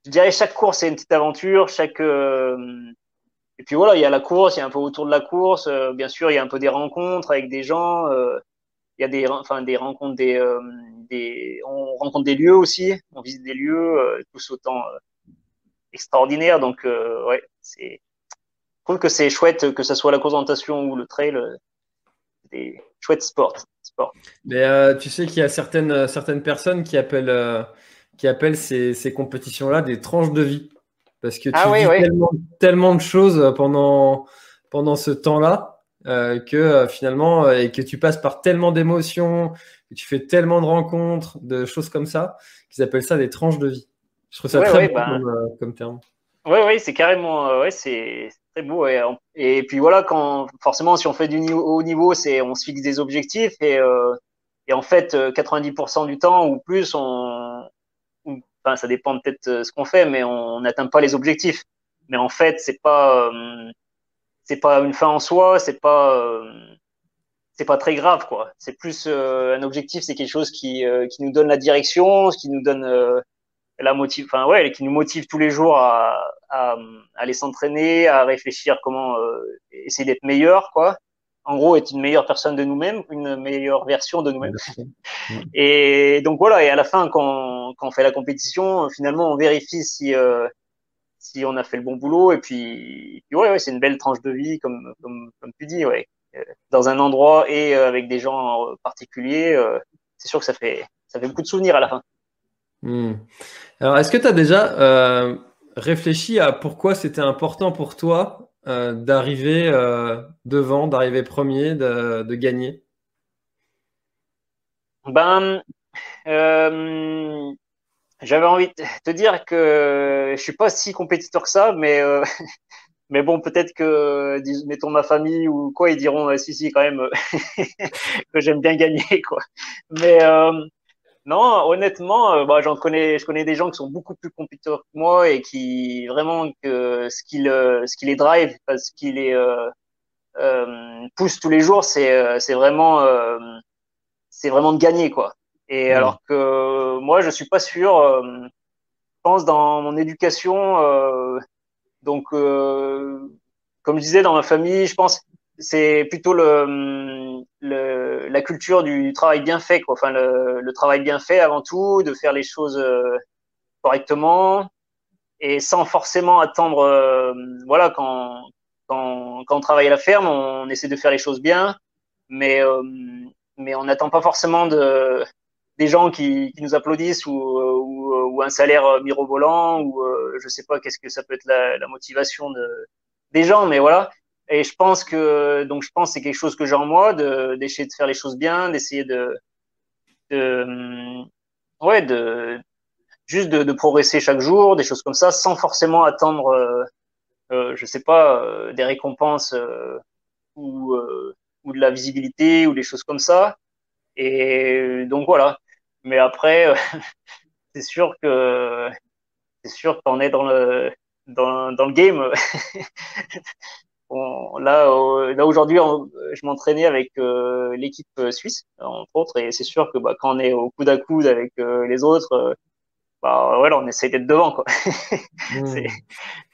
je dirais chaque course, c'est une petite aventure. Chaque. Euh, et puis voilà, il y a la course, il y a un peu autour de la course. bien sûr, il y a un peu des rencontres avec des gens. il y a des, enfin, des rencontres, des, euh, des, on rencontre des lieux aussi, on visite des lieux, euh, tous autant extraordinaires. Donc, ouais, c'est, je trouve que c'est chouette que ce soit la présentation ou le trail, des chouettes sports. Sport. Mais tu sais qu'il y a certaines, certaines personnes qui appellent, qui appellent ces, ces compétitions-là des tranches de vie. Parce que tu ah, Tellement, tellement, de choses pendant, pendant ce temps-là euh, que euh, finalement, euh, et que tu passes par tellement d'émotions, que tu fais tellement de rencontres, de choses comme ça, qu'ils appellent ça des tranches de vie. Je trouve ça très beau bah. comme, terme. Oui, oui, c'est carrément, ouais, c'est très beau. Et, et, puis voilà, quand forcément, si on fait du haut niveau, c'est on se fixe des objectifs et, et en fait, 90% du temps ou plus, on, enfin, ça dépend peut-être ce qu'on fait, mais on n'atteint pas les objectifs. Mais en fait, c'est pas c'est pas une fin en soi, c'est pas euh, c'est pas très grave quoi. C'est plus euh, un objectif, c'est quelque chose qui euh, qui nous donne la direction, qui nous donne la motive, enfin ouais, qui nous motive tous les jours à, à, aller s'entraîner, à réfléchir comment essayer d'être meilleur quoi. En gros, être une meilleure personne de nous-mêmes, une meilleure version de nous-mêmes. [laughs] et donc voilà, et à la fin, quand, quand on fait la compétition, finalement, on vérifie si si on a fait le bon boulot. Et puis, ouais, ouais c'est une belle tranche de vie, comme, comme, comme tu dis, ouais. Euh, dans un endroit et euh, avec des gens particuliers, euh, c'est sûr que ça fait, ça fait beaucoup de souvenirs à la fin. Hmm. Alors, est-ce que tu as déjà réfléchi à pourquoi c'était important pour toi d'arriver devant, d'arriver premier, de, de gagner? Ben, j'avais envie de te dire que je suis pas si compétiteur que ça, mais euh, [laughs] mais bon, peut-être que mettons ma famille ou quoi, ils diront si si quand même [laughs] que j'aime bien gagner quoi. Mais euh, non, honnêtement, euh, bah, j'en connais, je connais des gens qui sont beaucoup plus compétiteurs que moi et qui vraiment que ce qui ce qui les drive, ce qui les pousse tous les jours, c'est c'est vraiment c'est vraiment de gagner quoi. Et alors que moi, je suis pas sûr. Euh, je pense dans mon éducation, euh, donc euh, comme je disais dans ma famille, je pense c'est plutôt le, la culture du travail bien fait, quoi. Enfin, le, travail bien fait avant tout, de faire les choses correctement et sans forcément attendre. voilà, quand, quand, quand on travaille à la ferme, on essaie de faire les choses bien, mais mais on n'attend pas forcément de des gens qui, qui nous applaudissent ou, euh, ou, euh, un salaire euh, mirobolant ou je sais pas qu'est-ce que ça peut être la, la, motivation de, des gens, mais voilà. Et je pense que donc je pense c'est quelque chose que j'ai en moi de d'essayer de faire les choses bien, d'essayer de, de ouais de juste de, progresser chaque jour, des choses comme ça, sans forcément attendre, euh, je sais pas, des récompenses ou, ou de la visibilité ou des choses comme ça. Et donc voilà. Mais après, euh, [laughs] c'est sûr que c'est sûr qu'on est dans le dans, dans le game. [laughs] là, là aujourd'hui, je m'entraînais avec euh, l'équipe suisse, entre autres, et c'est sûr que bah, quand on est au coude à coude avec euh, les autres, bah voilà, on essaie d'être devant, quoi. [laughs] c'est mmh.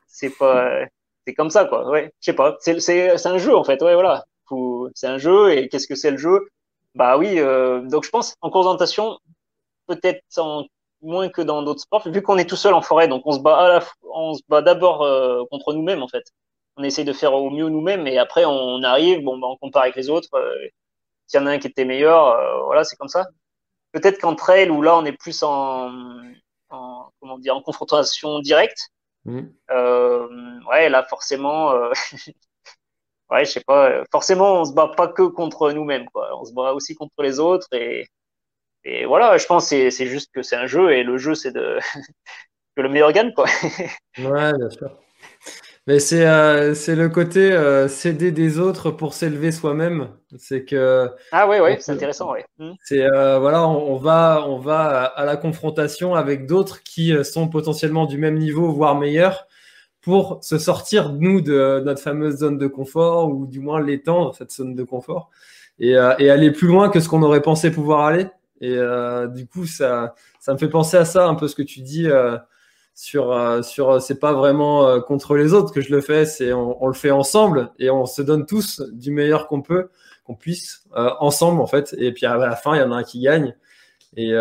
c'est pas c'est comme ça, quoi. Ouais, je sais pas. C'est c'est un jeu en fait. Ouais, voilà. C'est un jeu et qu'est-ce que c'est le jeu? Bah oui. donc je pense en présentation, peut-être moins que dans d'autres sports, vu qu'on est tout seul en forêt, donc on se bat à la, on se bat d'abord euh, contre nous-mêmes en fait. On essaye de faire au mieux nous-mêmes et après on arrive, bon, bah, on compare avec les autres. Euh, S'il y en a un qui était meilleur, euh, voilà, c'est comme ça. Peut-être qu'en trail où là on est plus en, en comment dire, en confrontation directe. Mmh. Euh, ouais, là forcément, [laughs] ouais, je sais pas. Forcément, on se bat pas que contre nous-mêmes, quoi. On se bat aussi contre les autres et et voilà, je pense c'est juste que c'est un jeu et le jeu, c'est de [laughs] que le meilleur gagne, quoi. [laughs] ouais, bien sûr. Mais c'est euh, c'est le côté euh, céder des autres pour s'élever soi-même. C'est que ah ouais ouais c'est intéressant ouais. Hmm. C'est euh, voilà on, va on va à la confrontation avec d'autres qui sont potentiellement du même niveau voire meilleurs pour se sortir nous de notre fameuse zone de confort ou du moins l'étendre cette zone de confort et, et aller plus loin que ce qu'on aurait pensé pouvoir aller. Et euh, du coup, ça, ça me fait penser à ça, un peu ce que tu dis euh, sur, euh, sur c'est pas vraiment contre les autres que je le fais, c'est on, le fait ensemble et on se donne tous du meilleur qu'on peut qu'on puisse ensemble en fait. Et puis à la fin, il y en a un qui gagne. Et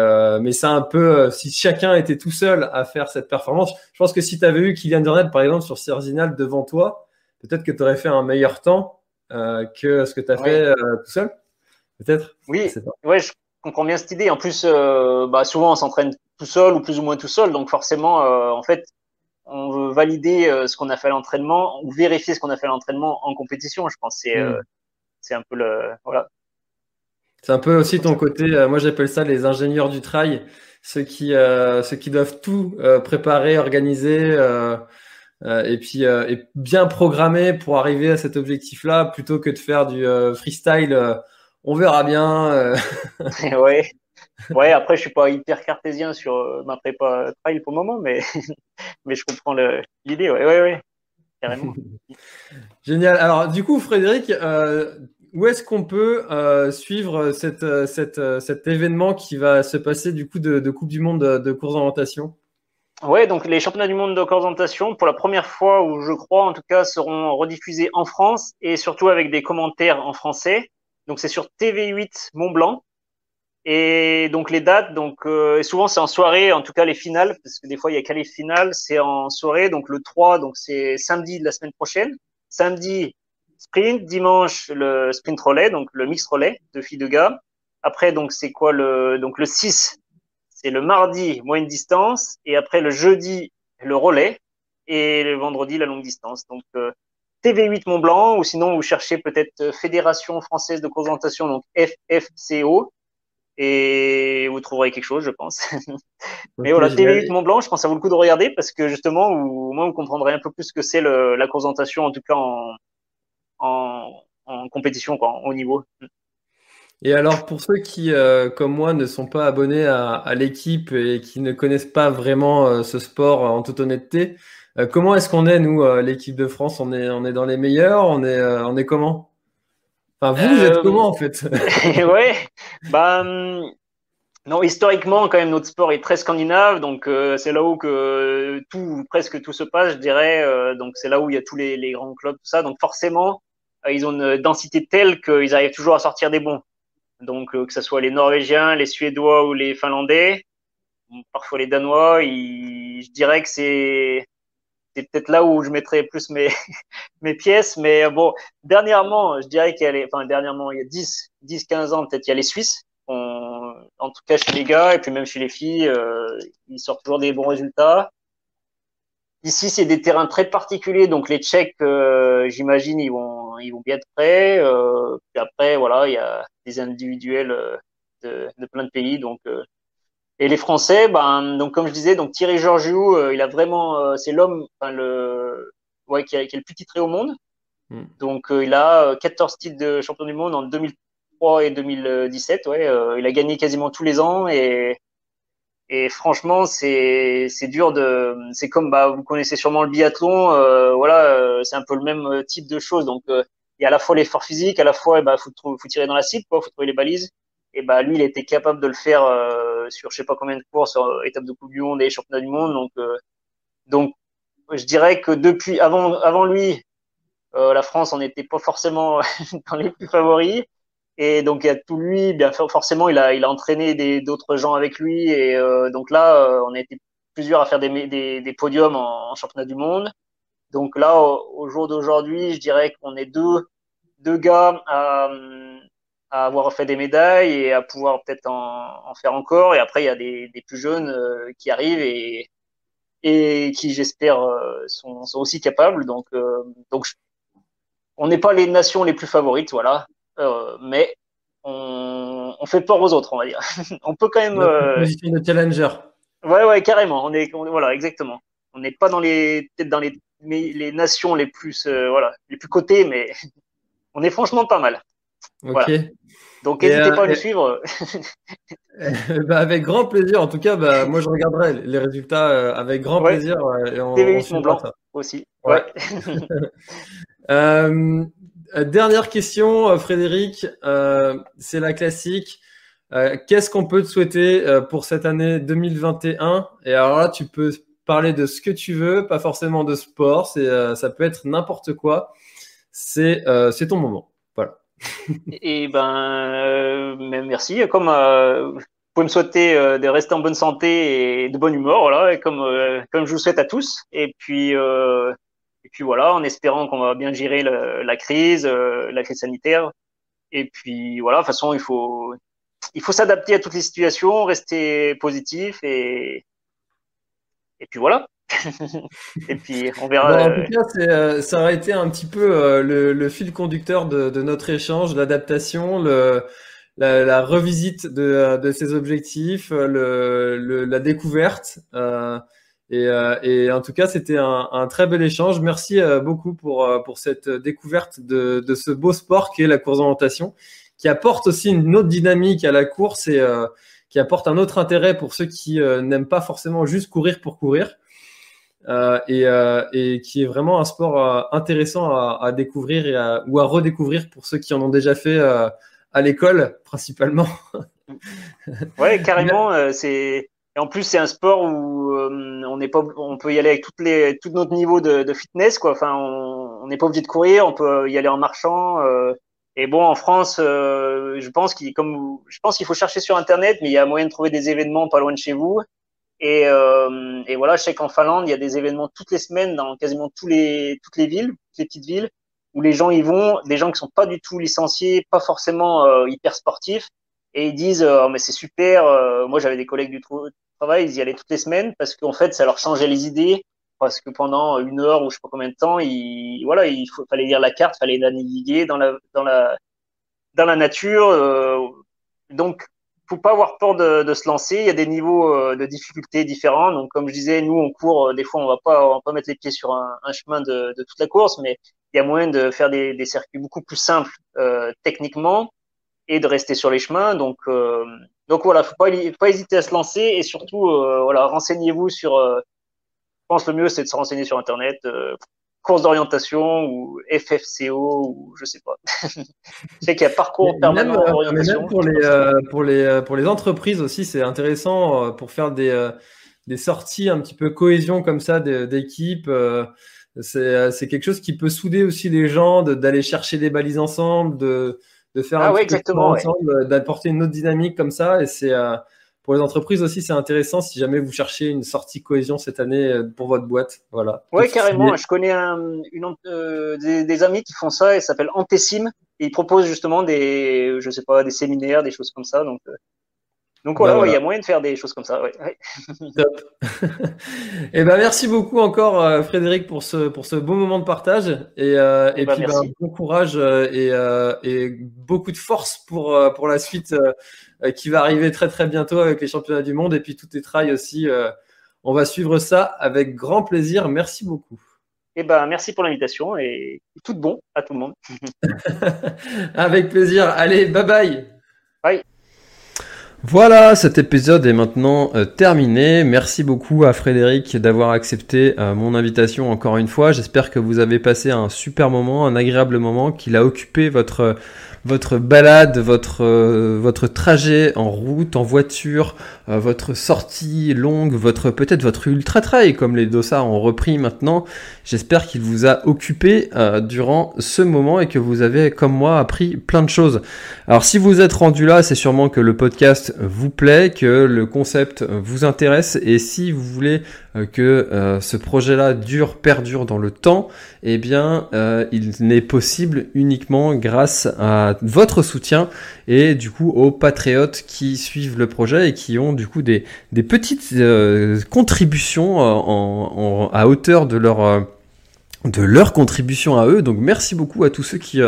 mais c'est un peu si chacun était tout seul à faire cette performance. Je pense que si tu avais eu Kylian Jornet par exemple sur Cerzinal devant toi, peut-être que tu aurais fait un meilleur temps que ce que tu as fait tout seul. Peut-être. Oui. Ouais, je comprends bien cette idée. En plus, bah, souvent on s'entraîne tout seul ou plus ou moins tout seul, donc forcément, en fait, on veut valider euh, ce qu'on a fait à l'entraînement ou vérifier ce qu'on a fait à l'entraînement en compétition. Je pense c'est euh, mm. c'est un peu le voilà. C'est un peu aussi ton côté. Euh, moi, j'appelle ça les ingénieurs du trail, ceux qui ceux qui doivent tout préparer, organiser. et puis et bien programmer pour arriver à cet objectif-là, plutôt que de faire du freestyle. On verra bien. [laughs] ouais, ouais, après, je suis pas hyper cartésien sur euh, ma prépa trail pour le moment, mais, [laughs] mais je comprends l'idée. Ouais, ouais, ouais, carrément. [laughs] Génial. Alors, du coup, Frédéric, euh, où est-ce qu'on peut euh, suivre cette, cette, cet événement qui va se passer du coup de, de Coupe du Monde de, de course d'orientation? Ouais, donc les championnats du monde de course d'orientation, pour la première fois, où je crois en tout cas, seront rediffusés en France et surtout avec des commentaires en français. Donc c'est sur TV8 Mont Blanc. Et donc les dates, donc euh, souvent c'est en soirée, en tout cas les finales, parce que des fois il y a qu'à les finales, c'est en soirée. Donc le 3, donc c'est samedi de la semaine prochaine. Samedi sprint, dimanche le sprint relais, donc le mix relais de filles de gars. Après donc c'est quoi le donc le 6, c'est le mardi moyenne distance et après le jeudi le relais et le vendredi la longue distance. Donc euh, TV8 Mont Blanc ou sinon vous cherchez peut-être Fédération française de présentation donc FFCO et vous trouverez quelque chose, je pense. [laughs] Mais voilà, TV8 Mont Blanc, je pense que ça vaut le coup de regarder parce que justement, vous, au moins, vous comprendrez un peu plus ce que c'est la présentation, en tout cas en, en, compétition, quoi, au niveau. Et alors, pour ceux qui, euh, comme moi, ne sont pas abonnés à, l'équipe et qui ne connaissent pas vraiment euh, ce sport en toute honnêteté, euh, comment est-ce qu'on est, nous, l'équipe de France? On est, on est dans les meilleurs? On est, on est comment? Vous, vous êtes euh, comment en fait? [laughs] Ouais, bah hum, non, historiquement quand même notre sport est très scandinave, donc euh, c'est là où que tout, presque tout se passe, je dirais. Euh, donc c'est là où il y a tous les, les, grands clubs, tout ça. Donc forcément, ils ont une densité telle qu'ils arrivent toujours à sortir des bons. Donc que ce soit les Norvégiens, les Suédois ou les Finlandais, parfois les Danois, je dirais que c'est c'est peut-être là où je mettrais plus [laughs] mes, pièces. Mais euh, bon, dernièrement, je dirais qu'il y a les, enfin, dernièrement, il y a 10, 10, 15 ans, peut-être, il y a les Suisses. en tout cas, chez les gars, et puis même chez les filles, euh, ils sortent toujours des bons résultats. Ici, c'est des terrains très particuliers, donc les Tchèques, euh, j'imagine, ils vont, ils vont bien être prêts. Puis après, voilà, il y a des individuels de, de plein de pays, donc et les Français, ben, donc comme je disais, donc Thierry Georgiou, euh, il a vraiment, euh, c'est l'homme, enfin, le, ouais, qui, a, qui le plus titré au monde. Hmm. Donc euh, il a 14 titres de champion du monde en 2003 et 2017. Ouais, il a gagné quasiment tous les ans et et franchement, c'est c'est dur de, c'est comme bah vous connaissez sûrement le biathlon, voilà, c'est un peu le même type de choses. Donc il y a à la fois l'effort physique, à la fois, bah faut, faut tirer dans la cible, quoi, faut trouver les balises. Et bah lui, il était capable de le faire euh, sur je sais pas combien de courses, euh, étapes de Coupe du Monde et championnat du monde. Donc, euh, donc, je dirais que depuis avant, avant lui, la France, on n'était pas forcément [laughs] dans les plus favoris. Et donc il y a tout lui, bien forcément, il a, il a entraîné d'autres gens avec lui. Et donc là, on a été plusieurs à faire des, des, des podiums en, championnat du monde. Donc là, au, jour d'aujourd'hui, je dirais qu'on est deux, deux gars à, à avoir fait des médailles et à pouvoir peut-être en, en, faire encore. Et après, il y a des, des plus jeunes euh, qui arrivent et, et qui, j'espère, euh, sont, sont, aussi capables. Donc, euh, donc on n'est pas les nations les plus favorites, voilà, mais on, on, fait peur aux autres, on va dire. [laughs] on peut quand même. Position de challenger. Ouais, ouais, carrément. On est, voilà, exactement. On n'est pas dans les, peut-être dans les, les nations les plus, voilà, les plus cotées, mais [laughs] on est franchement pas mal. Ok. Donc n'hésitez pas à nous euh, suivre. [laughs] bah, avec grand plaisir. En tout cas, bah, moi je regarderai les résultats euh, avec grand plaisir. Et on, TV8 Blanc aussi. Ouais. [laughs] euh, dernière question, Frédéric. Euh, c'est la classique. Qu'est-ce qu'on peut te souhaiter pour cette année 2021 Et alors là, tu peux parler de ce que tu veux, pas forcément de sport. Ça peut être n'importe quoi. C'est ton moment. Et ben, merci. Comme vous pouvez me souhaiter de rester en bonne santé et de bonne humeur, voilà, et comme comme je vous souhaite à tous. Et puis et puis voilà, en espérant qu'on va bien gérer la crise, la crise sanitaire. Et puis voilà, de toute façon, il faut il faut s'adapter à toutes les situations, rester positif et et puis voilà. [laughs] et puis on verra. en tout cas, euh, ça aurait été un petit peu euh, le, fil conducteur de, notre échange, l'adaptation, le, la, revisite de, de ses objectifs, le, la découverte. Euh, et, et, en tout cas, c'était un, un, très bel échange. Merci beaucoup pour, pour cette découverte de, de ce beau sport qui est la course d'orientation, qui apporte aussi une autre dynamique à la course et qui apporte un autre intérêt pour ceux qui n'aiment pas forcément juste courir pour courir. Euh, et, euh, et, qui est vraiment un sport euh, intéressant à, à découvrir et à, ou à redécouvrir pour ceux qui en ont déjà fait à l'école [laughs] principalement. [laughs] ouais, carrément. c'est et en plus c'est un sport où on n'est pas, on peut y aller avec toutes les, tout notre niveau de, de fitness quoi. Enfin, on n'est pas obligé de courir, on peut y aller en marchant. et bon, en France, je pense qu'il, comme, je pense qu'il faut chercher sur internet, mais il y a moyen de trouver des événements pas loin de chez vous. Et, euh, et voilà, je sais qu'en Finlande, il y a des événements toutes les semaines dans quasiment tous les, toutes les villes, toutes les petites villes, où les gens y vont, des gens qui sont pas du tout licenciés, pas forcément euh, hyper sportifs, et ils disent euh, oh, mais c'est super. Euh, moi, j'avais des collègues du travail, ils y allaient toutes les semaines parce qu'en fait, ça leur changeait les idées. Parce que pendant une heure ou je sais pas combien de temps, il voilà, il fallait lire la carte, fallait naviguer dans la dans la dans la nature. donc faut pas avoir peur de, de, se lancer. Il y a des niveaux euh, de difficulté différents. Donc, comme je disais, nous, on court, euh, des fois, on va pas, on va pas mettre les pieds sur un, un chemin de, de, toute la course, mais il y a moyen de faire des, des circuits beaucoup plus simples euh, techniquement et de rester sur les chemins. Donc, euh, donc voilà, faut pas, pas hésiter à se lancer et surtout, voilà, renseignez-vous sur. je pense le mieux, c'est de se renseigner sur Internet course d'orientation ou FFCO ou je sais pas. [laughs] je sais qu'il y a parcours permanent euh, d'orientation. pour les euh, pour les euh, pour les entreprises aussi, c'est intéressant pour faire des des sorties un petit peu cohésion comme ça d'équipe. c'est quelque chose qui peut souder aussi les gens, d'aller chercher des balises ensemble, de de faire ah un ouais, exactement, ensemble, d'apporter une autre dynamique comme ça. Et c'est pour les entreprises aussi, c'est intéressant si jamais vous cherchez une sortie cohésion cette année euh, pour votre boîte. Voilà. Ouais, carrément. Je connais une, euh, des, amis qui font ça et ça s'appelle Antesim. Et ils proposent justement des, je sais pas, des séminaires, des choses comme ça. Donc, euh, donc voilà, bah, il y a moyen de faire des choses comme ça. Ouais. [laughs] Top. et [laughs] eh ben merci beaucoup encore euh, Frédéric pour ce pour ce beau moment de partage et, euh, et, bah, puis ben, bon courage euh, et, euh, et beaucoup de force pour pour la suite qui va arriver très très bientôt avec les championnats du monde et puis tout tes trails aussi. on va suivre ça avec grand plaisir. Merci beaucoup. Eh ben merci pour l'invitation et tout de bon à tout le monde. [laughs] avec plaisir. Allez, bye bye. Bye. Voilà, cet épisode est maintenant euh, terminé. Merci beaucoup à Frédéric d'avoir accepté euh, mon invitation encore une fois. J'espère que vous avez passé un super moment, un agréable moment, qu'il a occupé votre votre balade, votre euh, votre trajet en route, en voiture, euh, votre sortie longue, votre peut-être votre ultra trail comme les dossards ont repris maintenant. J'espère qu'il vous a occupé euh, durant ce moment et que vous avez comme moi appris plein de choses. Alors si vous êtes rendu là, c'est sûrement que le podcast vous plaît, que le concept vous intéresse et si vous voulez que ce projet-là dure, perdure dans le temps, eh bien il n'est possible uniquement grâce à votre soutien et du coup aux patriotes qui suivent le projet et qui ont du coup des, des petites euh, contributions euh, en, à hauteur de leur euh, de leur contribution à eux. Donc merci beaucoup à tous ceux qui,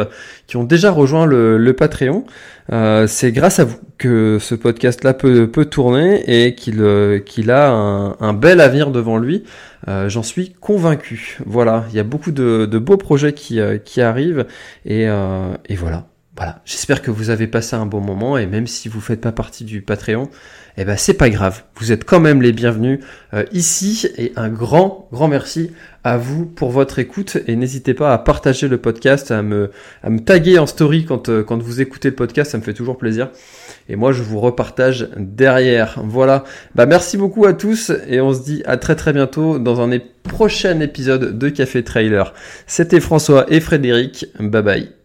qui ont déjà rejoint le, le Patreon. c'est grâce à vous que ce podcast-là peut, peut tourner et qu'il qu'il a un, un, bel avenir devant lui. J'en suis convaincu. Voilà, il y a beaucoup de, de beaux projets qui, qui arrivent et, et voilà. Voilà, j'espère que vous avez passé un bon moment et même si vous faites pas partie du Patreon, eh ben c'est pas grave, vous êtes quand même les bienvenus euh, ici et un grand grand merci à vous pour votre écoute et n'hésitez pas à partager le podcast, à me à me taguer en story quand euh, quand vous écoutez le podcast, ça me fait toujours plaisir et moi je vous repartage derrière. Voilà, bah merci beaucoup à tous et on se dit à très très bientôt dans un prochain épisode de Café Trailer. C'était François et Frédéric, bye bye.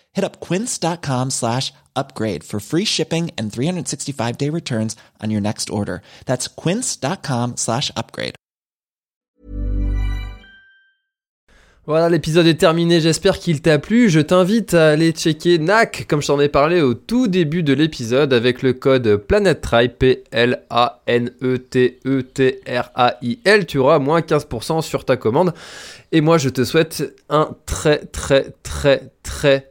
Hit up quince.com slash upgrade for free shipping and 365 day returns on your next order. That's quince.com slash upgrade. Voilà, l'épisode est terminé, j'espère qu'il t'a plu. Je t'invite à aller checker NAC, comme je t'en ai parlé au tout début de l'épisode, avec le code PlanetTrail, P-L-A-N-E-T-E-T-R-A-I-L. Tu auras moins 15% sur ta commande. Et moi, je te souhaite un très, très, très, très,